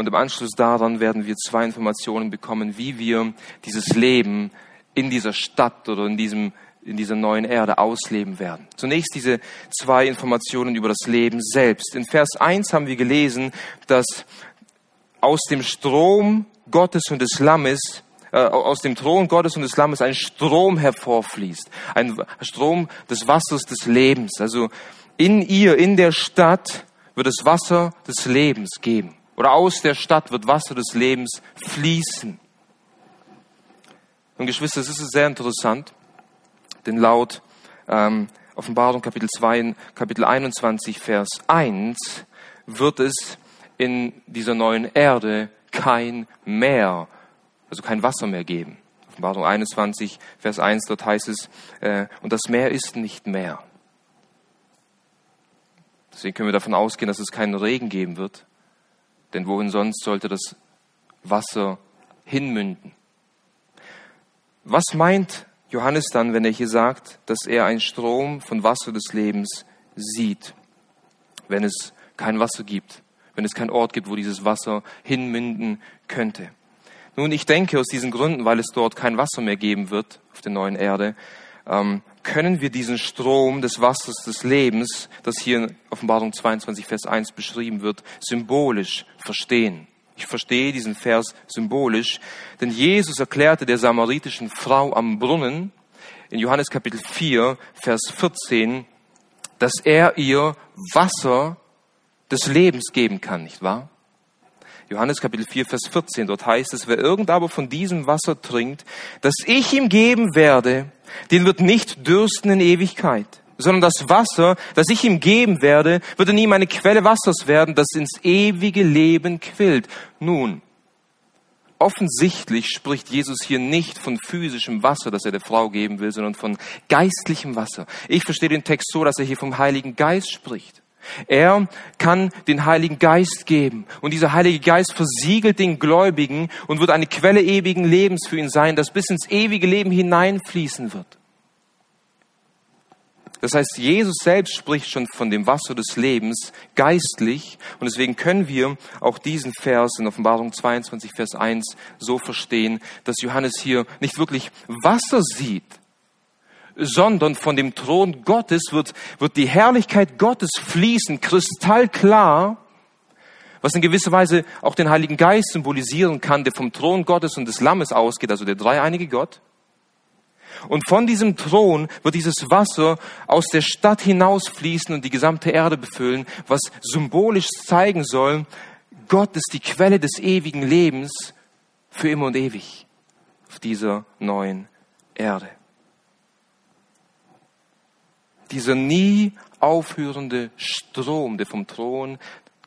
und im Anschluss daran werden wir zwei Informationen bekommen, wie wir dieses Leben in dieser Stadt oder in diesem in dieser neuen Erde ausleben werden. Zunächst diese zwei Informationen über das Leben selbst. In Vers 1 haben wir gelesen, dass aus dem Strom Gottes und des Lammes äh, aus dem Thron Gottes und des Lammes ein Strom hervorfließt, ein Strom des Wassers des Lebens. Also in ihr, in der Stadt wird es Wasser des Lebens geben. Oder aus der Stadt wird Wasser des Lebens fließen. Und Geschwister, es ist sehr interessant, denn laut ähm, Offenbarung Kapitel 2, Kapitel 21, Vers 1 wird es in dieser neuen Erde kein Meer, also kein Wasser mehr geben. Offenbarung 21, Vers 1, dort heißt es, äh, und das Meer ist nicht mehr. Deswegen können wir davon ausgehen, dass es keinen Regen geben wird, denn wohin sonst sollte das Wasser hinmünden? Was meint Johannes dann, wenn er hier sagt, dass er einen Strom von Wasser des Lebens sieht, wenn es kein Wasser gibt, wenn es keinen Ort gibt, wo dieses Wasser hinmünden könnte? Nun, ich denke aus diesen Gründen, weil es dort kein Wasser mehr geben wird auf der neuen Erde, ähm, können wir diesen Strom des Wassers des Lebens, das hier in Offenbarung 22, Vers 1 beschrieben wird, symbolisch verstehen. Ich verstehe diesen Vers symbolisch, denn Jesus erklärte der samaritischen Frau am Brunnen in Johannes Kapitel 4, Vers 14, dass er ihr Wasser des Lebens geben kann, nicht wahr? Johannes Kapitel 4, Vers 14, dort heißt es, wer irgend aber von diesem Wasser trinkt, das ich ihm geben werde, den wird nicht dürsten in Ewigkeit sondern das Wasser, das ich ihm geben werde, wird in ihm eine Quelle Wassers werden, das ins ewige Leben quillt. Nun, offensichtlich spricht Jesus hier nicht von physischem Wasser, das er der Frau geben will, sondern von geistlichem Wasser. Ich verstehe den Text so, dass er hier vom Heiligen Geist spricht. Er kann den Heiligen Geist geben und dieser Heilige Geist versiegelt den Gläubigen und wird eine Quelle ewigen Lebens für ihn sein, das bis ins ewige Leben hineinfließen wird. Das heißt, Jesus selbst spricht schon von dem Wasser des Lebens geistlich und deswegen können wir auch diesen Vers in Offenbarung 22, Vers 1 so verstehen, dass Johannes hier nicht wirklich Wasser sieht, sondern von dem Thron Gottes wird, wird die Herrlichkeit Gottes fließen, kristallklar, was in gewisser Weise auch den Heiligen Geist symbolisieren kann, der vom Thron Gottes und des Lammes ausgeht, also der dreieinige Gott. Und von diesem Thron wird dieses Wasser aus der Stadt hinausfließen und die gesamte Erde befüllen, was symbolisch zeigen soll, Gott ist die Quelle des ewigen Lebens für immer und ewig auf dieser neuen Erde. Dieser nie aufhörende Strom, der vom Thron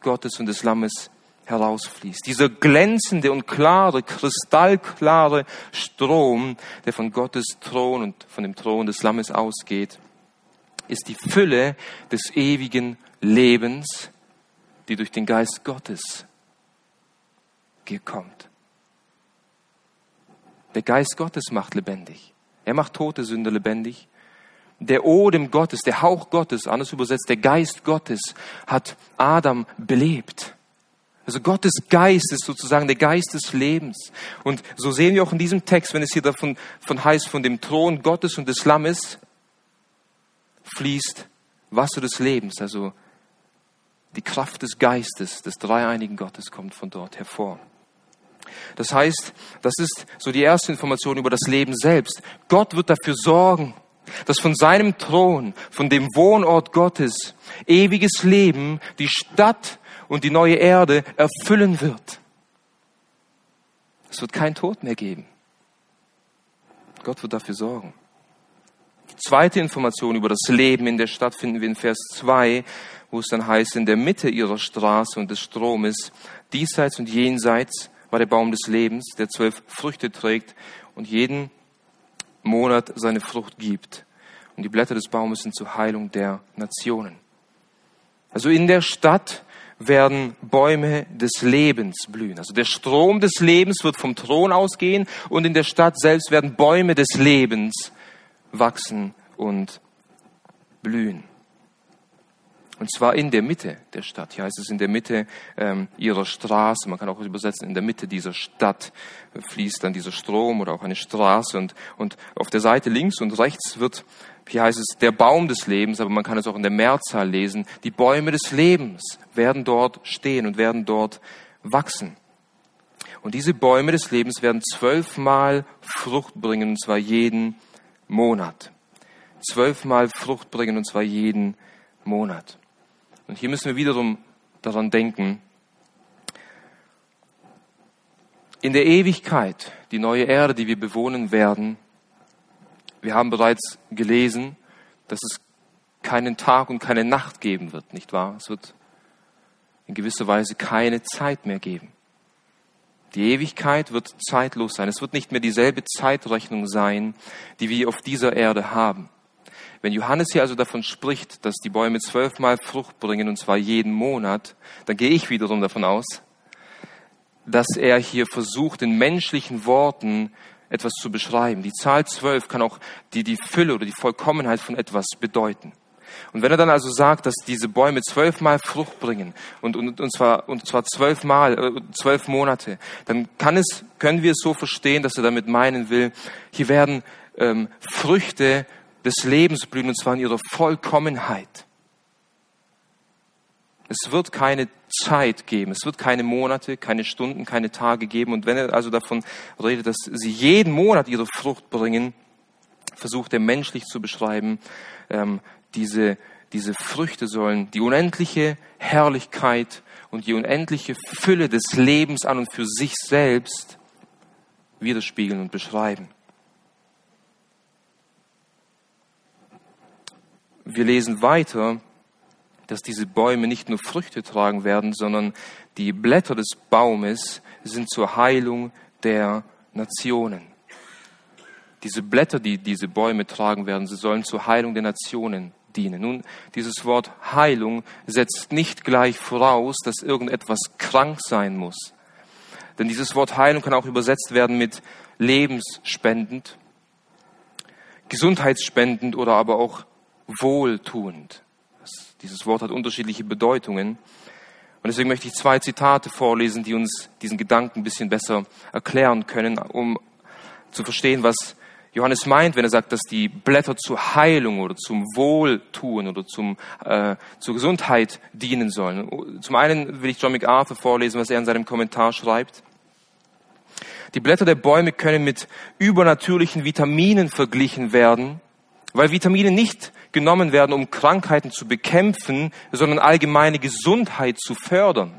Gottes und des Lammes herausfließt. Dieser glänzende und klare, kristallklare Strom, der von Gottes Thron und von dem Thron des Lammes ausgeht, ist die Fülle des ewigen Lebens, die durch den Geist Gottes gekommt. Der Geist Gottes macht lebendig. Er macht tote Sünder lebendig. Der Odem Gottes, der Hauch Gottes, anders übersetzt, der Geist Gottes hat Adam belebt Also Gottes Geist ist sozusagen der Geist des Lebens. Und so sehen wir auch in diesem Text, wenn es hier davon von heißt, von dem Thron Gottes und des Lammes fließt Wasser des Lebens. Also die Kraft des Geistes, des dreieinigen Gottes kommt von dort hervor. Das heißt, das ist so die erste Information über das Leben selbst. Gott wird dafür sorgen, dass von seinem Thron, von dem Wohnort Gottes, ewiges Leben die Stadt und die neue Erde erfüllen wird. Es wird kein Tod mehr geben. Gott wird dafür sorgen. Die zweite Information über das Leben in der Stadt finden wir in Vers 2, wo es dann heißt, in der Mitte ihrer Straße und des Stromes, diesseits und jenseits, war der Baum des Lebens, der zwölf Früchte trägt und jeden Monat seine Frucht gibt. Und die Blätter des Baumes sind zur Heilung der Nationen. Also in der Stadt werden Bäume des Lebens blühen. Also der Strom des Lebens wird vom Thron ausgehen und in der Stadt selbst werden Bäume des Lebens wachsen und blühen. Und zwar in der Mitte der Stadt. Hier heißt es in der Mitte ähm, ihrer Straße. Man kann auch übersetzen, in der Mitte dieser Stadt fließt dann dieser Strom oder auch eine Straße. Und, und auf der Seite links und rechts wird, hier heißt es, der Baum des Lebens, aber man kann es auch in der Mehrzahl lesen. Die Bäume des Lebens werden dort stehen und werden dort wachsen. Und diese Bäume des Lebens werden zwölfmal Frucht bringen, und zwar jeden Monat. Zwölfmal Frucht bringen, und zwar jeden Monat. Und hier müssen wir wiederum daran denken, in der Ewigkeit, die neue Erde, die wir bewohnen werden, wir haben bereits gelesen, dass es keinen Tag und keine Nacht geben wird, nicht wahr? Es wird in gewisser Weise keine Zeit mehr geben. Die Ewigkeit wird zeitlos sein. Es wird nicht mehr dieselbe Zeitrechnung sein, die wir auf dieser Erde haben. Wenn Johannes hier also davon spricht, dass die Bäume zwölfmal Frucht bringen, und zwar jeden Monat, dann gehe ich wiederum davon aus, dass er hier versucht, in menschlichen Worten etwas zu beschreiben. Die Zahl zwölf kann auch die, die Fülle oder die Vollkommenheit von etwas bedeuten. Und wenn er dann also sagt, dass diese Bäume zwölfmal Frucht bringen und, und, und zwar und zwar zwölfmal äh, zwölf Monate, dann kann es können wir es so verstehen, dass er damit meinen will, hier werden ähm, Früchte des Lebens blühen, und zwar in ihrer Vollkommenheit. Es wird keine Zeit geben, es wird keine Monate, keine Stunden, keine Tage geben. Und wenn er also davon redet, dass sie jeden Monat ihre Frucht bringen, versucht er menschlich zu beschreiben, ähm, diese, diese Früchte sollen die unendliche Herrlichkeit und die unendliche Fülle des Lebens an und für sich selbst widerspiegeln und beschreiben. Wir lesen weiter, dass diese Bäume nicht nur Früchte tragen werden, sondern die Blätter des Baumes sind zur Heilung der Nationen. Diese Blätter, die diese Bäume tragen werden, sie sollen zur Heilung der Nationen dienen. Nun, dieses Wort Heilung setzt nicht gleich voraus, dass irgendetwas krank sein muss. Denn dieses Wort Heilung kann auch übersetzt werden mit lebensspendend, gesundheitsspendend oder aber auch wohltuend. Dieses Wort hat unterschiedliche Bedeutungen. Und deswegen möchte ich zwei Zitate vorlesen, die uns diesen Gedanken ein bisschen besser erklären können, um zu verstehen, was Johannes meint, wenn er sagt, dass die Blätter zur Heilung oder zum Wohltun oder zum, äh, zur Gesundheit dienen sollen. Zum einen will ich John MacArthur vorlesen, was er in seinem Kommentar schreibt. Die Blätter der Bäume können mit übernatürlichen Vitaminen verglichen werden, weil Vitamine nicht genommen werden, um Krankheiten zu bekämpfen, sondern allgemeine Gesundheit zu fördern.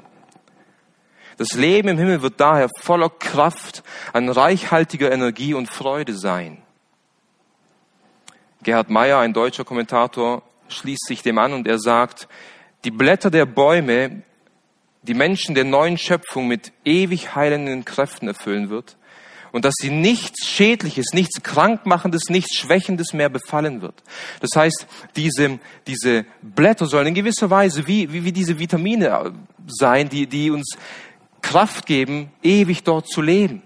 Das Leben im Himmel wird daher voller Kraft, an reichhaltiger Energie und Freude sein. Gerhard Meyer, ein deutscher Kommentator, schließt sich dem an und er sagt, die Blätter der Bäume, die Menschen der neuen Schöpfung mit ewig heilenden Kräften erfüllen wird, und dass sie nichts Schädliches, nichts Krankmachendes, nichts Schwächendes mehr befallen wird. Das heißt, diese, diese Blätter sollen in gewisser Weise wie, wie, wie diese Vitamine äh, sein, die, die uns Kraft geben, ewig dort zu leben.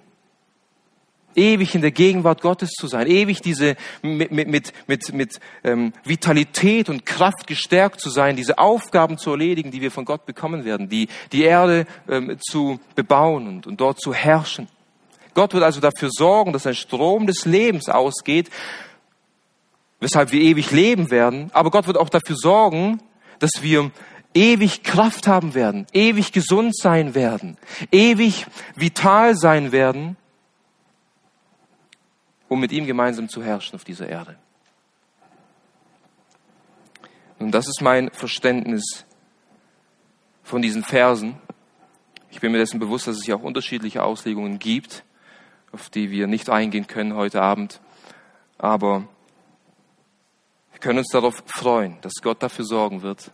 ewig in der Gegenwart Gottes zu sein, ewig diese mit, mit, mit, mit, mit ähm, Vitalität und Kraft gestärkt zu sein, diese Aufgaben zu erledigen, die wir von Gott bekommen werden, die, die Erde ähm, zu bebauen und, und dort zu herrschen. Gott wird also dafür sorgen, dass ein Strom des Lebens ausgeht, weshalb wir ewig leben werden. Aber Gott wird auch dafür sorgen, dass wir ewig Kraft haben werden, ewig gesund sein werden, ewig vital sein werden, um mit ihm gemeinsam zu herrschen auf dieser Erde. Und das ist mein Verständnis von diesen Versen. Ich bin mir dessen bewusst, dass es ja auch unterschiedliche Auslegungen gibt, auf die wir nicht eingehen können heute Abend. Aber wir können uns darauf freuen, dass Gott dafür sorgen wird,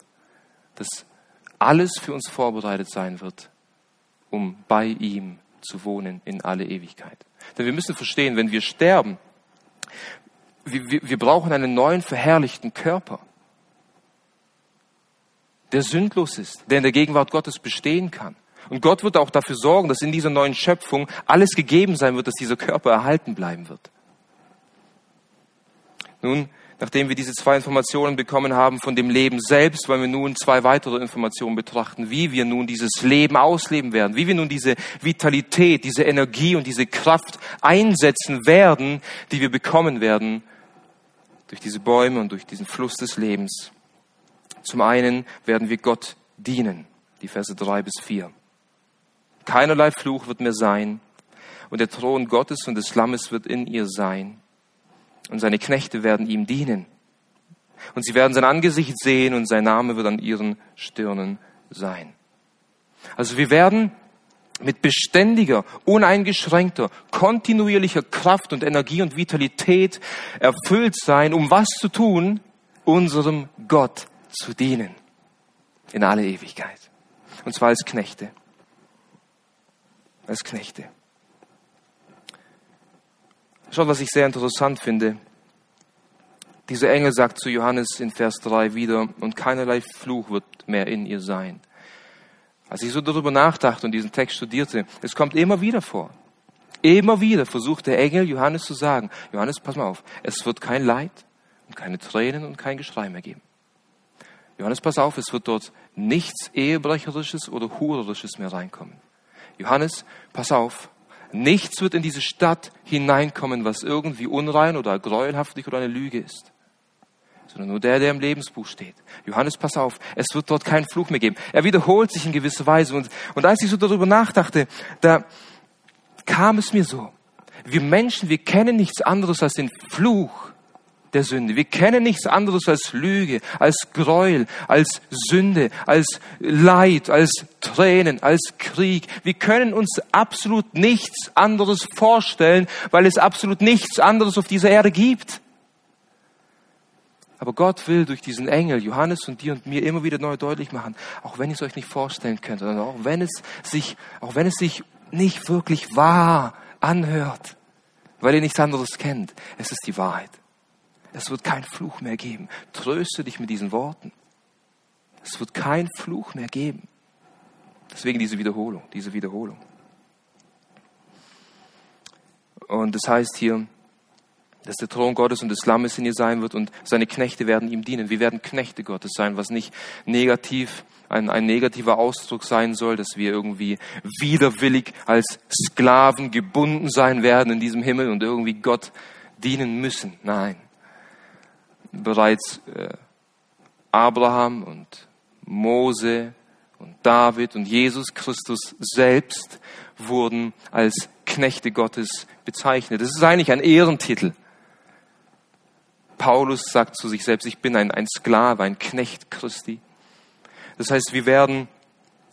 dass alles für uns vorbereitet sein wird, um bei ihm zu wohnen in alle Ewigkeit. Denn wir müssen verstehen, wenn wir sterben, wir, wir, wir brauchen einen neuen verherrlichten Körper, der sündlos ist, der in der Gegenwart Gottes bestehen kann. Und Gott wird auch dafür sorgen, dass in dieser neuen Schöpfung alles gegeben sein wird, dass dieser Körper erhalten bleiben wird. Nun, Nachdem wir diese zwei Informationen bekommen haben von dem Leben selbst, wollen wir nun zwei weitere Informationen betrachten, wie wir nun dieses Leben ausleben werden, wie wir nun diese Vitalität, diese Energie und diese Kraft einsetzen werden, die wir bekommen werden durch diese Bäume und durch diesen Fluss des Lebens. Zum einen werden wir Gott dienen, die Verse drei bis vier. Keinerlei Fluch wird mehr sein, und der Thron Gottes und des Lammes wird in ihr sein und seine Knechte werden ihm dienen. Und sie werden sein Angesicht sehen und sein Name wird an ihren Stirnen sein. Also wir werden mit beständiger, uneingeschränkter, kontinuierlicher Kraft und Energie und Vitalität erfüllt sein, um was zu tun? Unserem Gott zu dienen. In alle Ewigkeit. Und zwar als Knechte. Als Knechte. Schaut, was ich sehr interessant finde. Dieser Engel sagt zu Johannes in Vers 3 wieder, und keinerlei Fluch wird mehr in ihr sein. Als ich so darüber nachdachte und diesen Text studierte, es kommt immer wieder vor. Immer wieder versucht der Engel Johannes zu sagen, Johannes, pass mal auf, es wird kein Leid und keine Tränen und kein Geschrei mehr geben. Johannes, pass auf, es wird dort nichts Ehebrecherisches oder Hurerisches mehr reinkommen. Johannes, pass auf, Nichts wird in diese Stadt hineinkommen, was irgendwie unrein oder gräuelhaftig oder eine Lüge ist. Sondern nur der, der im Lebensbuch steht. Johannes, pass auf, es wird dort keinen Fluch mehr geben. Er wiederholt sich in gewisser Weise. Und, und als ich so darüber nachdachte, da kam es mir so. Wir Menschen, wir kennen nichts anderes als den Fluch der Sünde. Wir kennen nichts anderes als Lüge, als Gräuel, als Sünde, als Leid, als Tränen, als Krieg. Wir können uns absolut nichts anderes vorstellen, weil es absolut nichts anderes auf dieser Erde gibt. Aber Gott will durch diesen Engel, Johannes und dir und mir immer wieder neu deutlich machen, auch wenn ihr es euch nicht vorstellen könnt, oder auch wenn es sich, auch wenn es sich nicht wirklich wahr anhört, weil ihr nichts anderes kennt, es ist die Wahrheit. Es wird kein Fluch mehr geben. Tröste dich mit diesen Worten. Es wird kein Fluch mehr geben. Deswegen diese Wiederholung, diese Wiederholung. Und das heißt hier, dass der Thron Gottes und des Lammes in ihr sein wird und seine Knechte werden ihm dienen. Wir werden Knechte Gottes sein, was nicht negativ, ein, ein negativer Ausdruck sein soll, dass wir irgendwie widerwillig als Sklaven gebunden sein werden in diesem Himmel und irgendwie Gott dienen müssen. Nein bereits äh, Abraham und Mose und David und Jesus Christus selbst wurden als Knechte Gottes bezeichnet. Das ist eigentlich ein Ehrentitel. Paulus sagt zu sich selbst, ich bin ein, ein Sklave, ein Knecht Christi. Das heißt, wir werden,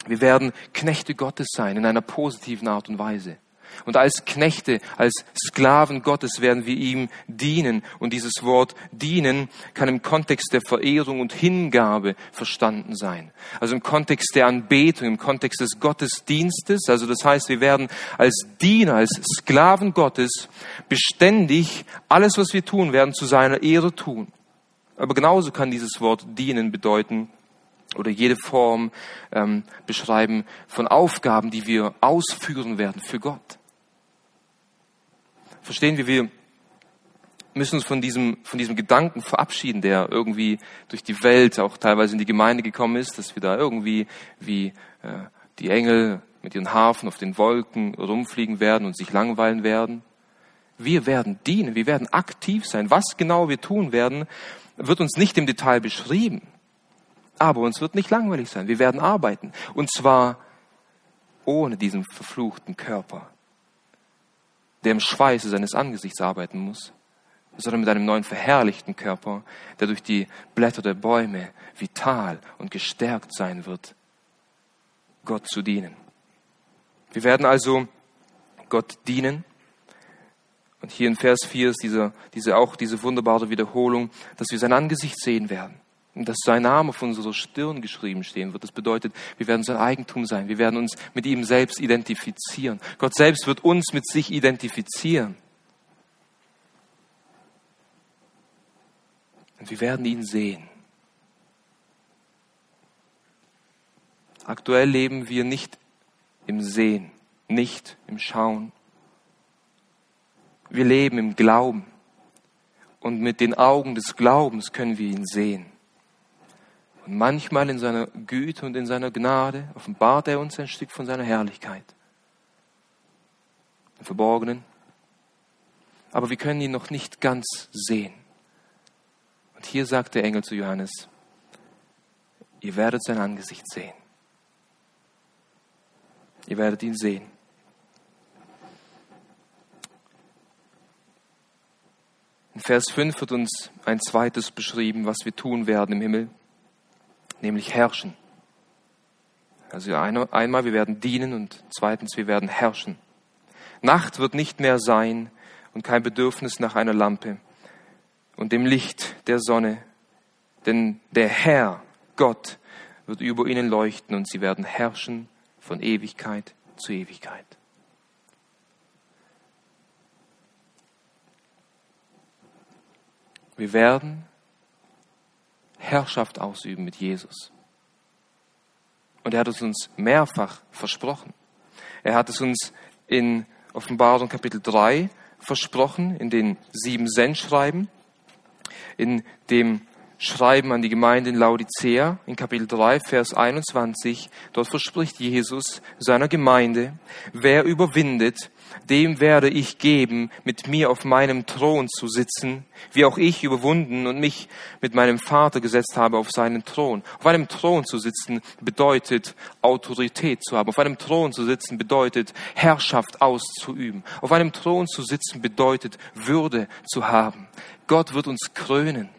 wir werden Knechte Gottes sein in einer positiven Art und Weise. Und als Knechte, als Sklaven Gottes werden wir ihm dienen. Und dieses Wort dienen kann im Kontext der Verehrung und Hingabe verstanden sein. Also im Kontext der Anbetung, im Kontext des Gottesdienstes. Also das heißt, wir werden als Diener, als Sklaven Gottes beständig alles, was wir tun werden, zu seiner Ehre tun. Aber genauso kann dieses Wort dienen bedeuten, oder jede Form ähm, beschreiben von Aufgaben, die wir ausführen werden für Gott. Verstehen wir, wir müssen uns von diesem, von diesem Gedanken verabschieden, der irgendwie durch die Welt, auch teilweise in die Gemeinde gekommen ist, dass wir da irgendwie wie äh, die Engel mit ihren Hafen auf den Wolken rumfliegen werden und sich langweilen werden. Wir werden dienen, wir werden aktiv sein. Was genau wir tun werden, wird uns nicht im Detail beschrieben. Aber uns wird nicht langweilig sein. Wir werden arbeiten. Und zwar ohne diesen verfluchten Körper, der im Schweiße seines Angesichts arbeiten muss, sondern mit einem neuen verherrlichten Körper, der durch die Blätter der Bäume vital und gestärkt sein wird, Gott zu dienen. Wir werden also Gott dienen. Und hier in Vers 4 ist diese, diese, auch diese wunderbare Wiederholung, dass wir sein Angesicht sehen werden. Dass sein Name auf unserer Stirn geschrieben stehen wird. Das bedeutet, wir werden sein Eigentum sein. Wir werden uns mit ihm selbst identifizieren. Gott selbst wird uns mit sich identifizieren. Und wir werden ihn sehen. Aktuell leben wir nicht im Sehen, nicht im Schauen. Wir leben im Glauben. Und mit den Augen des Glaubens können wir ihn sehen. Und manchmal in seiner Güte und in seiner Gnade offenbart er uns ein Stück von seiner Herrlichkeit. Im Verborgenen. Aber wir können ihn noch nicht ganz sehen. Und hier sagt der Engel zu Johannes, ihr werdet sein Angesicht sehen. Ihr werdet ihn sehen. In Vers 5 wird uns ein zweites beschrieben, was wir tun werden im Himmel, nämlich herrschen. Also einmal, wir werden dienen und zweitens, wir werden herrschen. Nacht wird nicht mehr sein und kein Bedürfnis nach einer Lampe und dem Licht der Sonne, denn der Herr, Gott, wird über ihnen leuchten und sie werden herrschen von Ewigkeit zu Ewigkeit. Wir werden Herrschaft ausüben mit Jesus. Und er hat es uns mehrfach versprochen. Er hat es uns in Offenbarung Kapitel 3 versprochen, in den sieben Sendschreiben, in dem Schreiben an die Gemeinde in Laodicea in Kapitel 3, Vers 21. Dort verspricht Jesus seiner Gemeinde, wer überwindet, dem werde ich geben, mit mir auf meinem Thron zu sitzen, wie auch ich überwunden und mich mit meinem Vater gesetzt habe auf seinen Thron. Auf einem Thron zu sitzen bedeutet Autorität zu haben. Auf einem Thron zu sitzen bedeutet Herrschaft auszuüben. Auf einem Thron zu sitzen bedeutet Würde zu haben. Gott wird uns krönen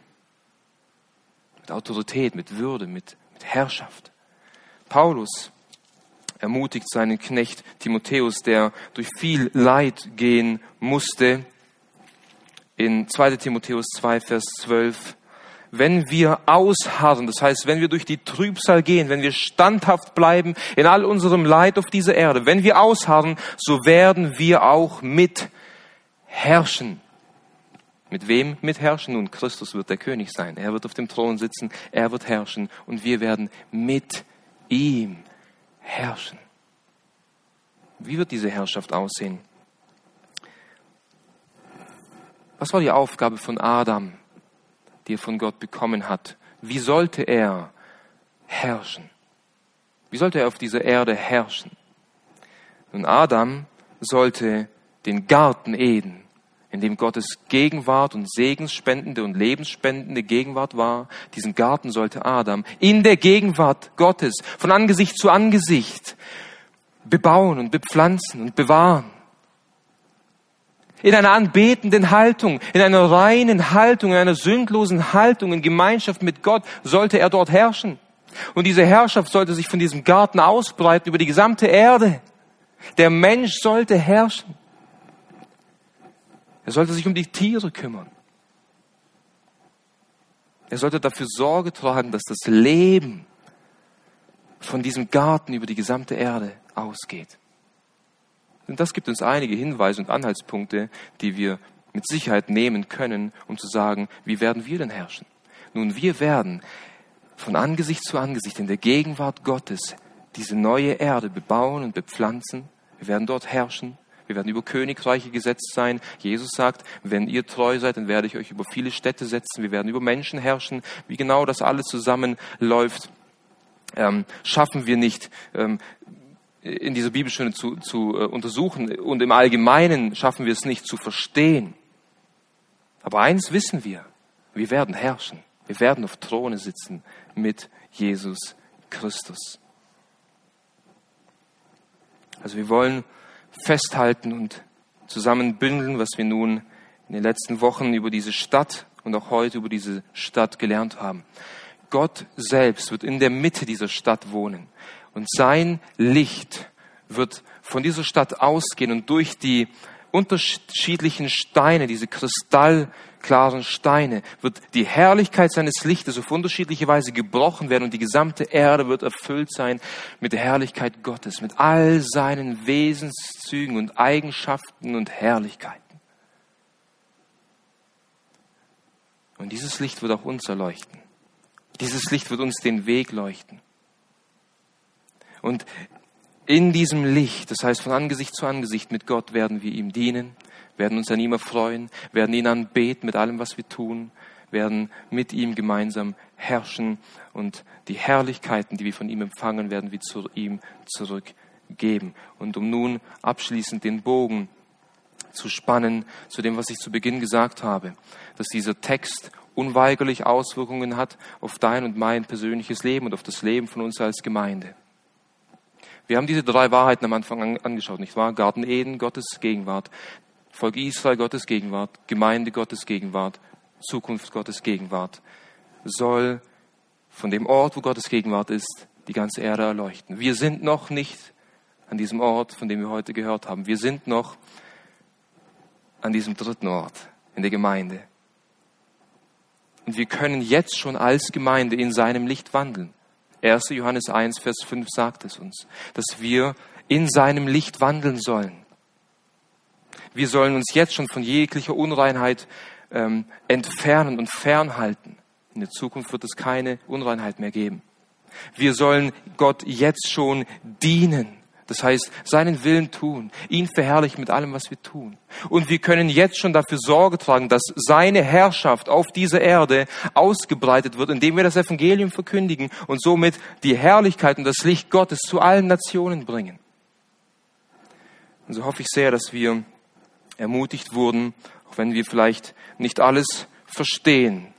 Autorität, mit Würde, mit, mit Herrschaft. Paulus ermutigt seinen Knecht Timotheus, der durch viel Leid gehen musste, in 2 Timotheus 2, Vers 12, wenn wir ausharren, das heißt, wenn wir durch die Trübsal gehen, wenn wir standhaft bleiben in all unserem Leid auf dieser Erde, wenn wir ausharren, so werden wir auch mit herrschen mit wem mitherrschen? Nun, Christus wird der König sein. Er wird auf dem Thron sitzen, er wird herrschen und wir werden mit ihm herrschen. Wie wird diese Herrschaft aussehen? Was war die Aufgabe von Adam, die er von Gott bekommen hat? Wie sollte er herrschen? Wie sollte er auf dieser Erde herrschen? Nun, Adam sollte den Garten Eden in dem Gottes Gegenwart und segensspendende und lebensspendende Gegenwart war, diesen Garten sollte Adam in der Gegenwart Gottes von Angesicht zu Angesicht bebauen und bepflanzen und bewahren. In einer anbetenden Haltung, in einer reinen Haltung, in einer sündlosen Haltung, in Gemeinschaft mit Gott sollte er dort herrschen. Und diese Herrschaft sollte sich von diesem Garten ausbreiten über die gesamte Erde. Der Mensch sollte herrschen. Er sollte sich um die Tiere kümmern. Er sollte dafür Sorge tragen, dass das Leben von diesem Garten über die gesamte Erde ausgeht. Und das gibt uns einige Hinweise und Anhaltspunkte, die wir mit Sicherheit nehmen können, um zu sagen, wie werden wir denn herrschen? Nun, wir werden von Angesicht zu Angesicht in der Gegenwart Gottes diese neue Erde bebauen und bepflanzen. Wir werden dort herrschen. Wir werden über Königreiche gesetzt sein. Jesus sagt, wenn ihr treu seid, dann werde ich euch über viele Städte setzen. Wir werden über Menschen herrschen. Wie genau das alles zusammenläuft, ähm, schaffen wir nicht. Ähm, in dieser Bibelstunde zu, zu äh, untersuchen und im Allgemeinen schaffen wir es nicht zu verstehen. Aber eins wissen wir, wir werden herrschen, wir werden auf Throne sitzen mit Jesus Christus. Also wir wollen festhalten und zusammen bündeln, was wir nun in den letzten Wochen über diese Stadt und auch heute über diese Stadt gelernt haben. Gott selbst wird in der Mitte dieser Stadt wohnen und sein Licht wird von dieser Stadt ausgehen und durch die unterschiedlichen Steine, diese kristallklaren Steine, wird die Herrlichkeit seines Lichtes auf unterschiedliche Weise gebrochen werden und die gesamte Erde wird erfüllt sein mit der Herrlichkeit Gottes, mit all seinen Wesenszügen und Eigenschaften und Herrlichkeiten. Und dieses Licht wird auch uns erleuchten. Dieses Licht wird uns den Weg leuchten. Und in diesem Licht, das heißt von Angesicht zu Angesicht mit Gott, werden wir ihm dienen, werden uns an ihm erfreuen, werden ihn anbeten mit allem, was wir tun, werden mit ihm gemeinsam herrschen und die Herrlichkeiten, die wir von ihm empfangen, werden wir zu ihm zurückgeben. Und um nun abschließend den Bogen zu spannen zu dem, was ich zu Beginn gesagt habe, dass dieser Text unweigerlich Auswirkungen hat auf dein und mein persönliches Leben und auf das Leben von uns als Gemeinde. Wir haben diese drei Wahrheiten am Anfang angeschaut, nicht wahr? Garten Eden, Gottes Gegenwart. Volk Israel, Gottes Gegenwart. Gemeinde, Gottes Gegenwart. Zukunft, Gottes Gegenwart. Soll von dem Ort, wo Gottes Gegenwart ist, die ganze Erde erleuchten. Wir sind noch nicht an diesem Ort, von dem wir heute gehört haben. Wir sind noch an diesem dritten Ort, in der Gemeinde. Und wir können jetzt schon als Gemeinde in seinem Licht wandeln. 1. Johannes 1, Vers 5 sagt es uns, dass wir in seinem Licht wandeln sollen. Wir sollen uns jetzt schon von jeglicher Unreinheit ähm, entfernen und fernhalten. In der Zukunft wird es keine Unreinheit mehr geben. Wir sollen Gott jetzt schon dienen. Das heißt, seinen Willen tun, ihn verherrlichen mit allem, was wir tun. Und wir können jetzt schon dafür Sorge tragen, dass seine Herrschaft auf dieser Erde ausgebreitet wird, indem wir das Evangelium verkündigen und somit die Herrlichkeit und das Licht Gottes zu allen Nationen bringen. Und so hoffe ich sehr, dass wir ermutigt wurden, auch wenn wir vielleicht nicht alles verstehen,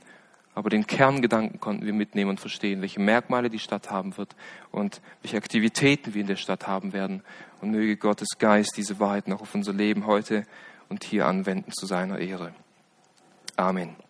aber den Kerngedanken konnten wir mitnehmen und verstehen, welche Merkmale die Stadt haben wird und welche Aktivitäten wir in der Stadt haben werden. Und möge Gottes Geist diese Wahrheit noch auf unser Leben heute und hier anwenden zu seiner Ehre. Amen.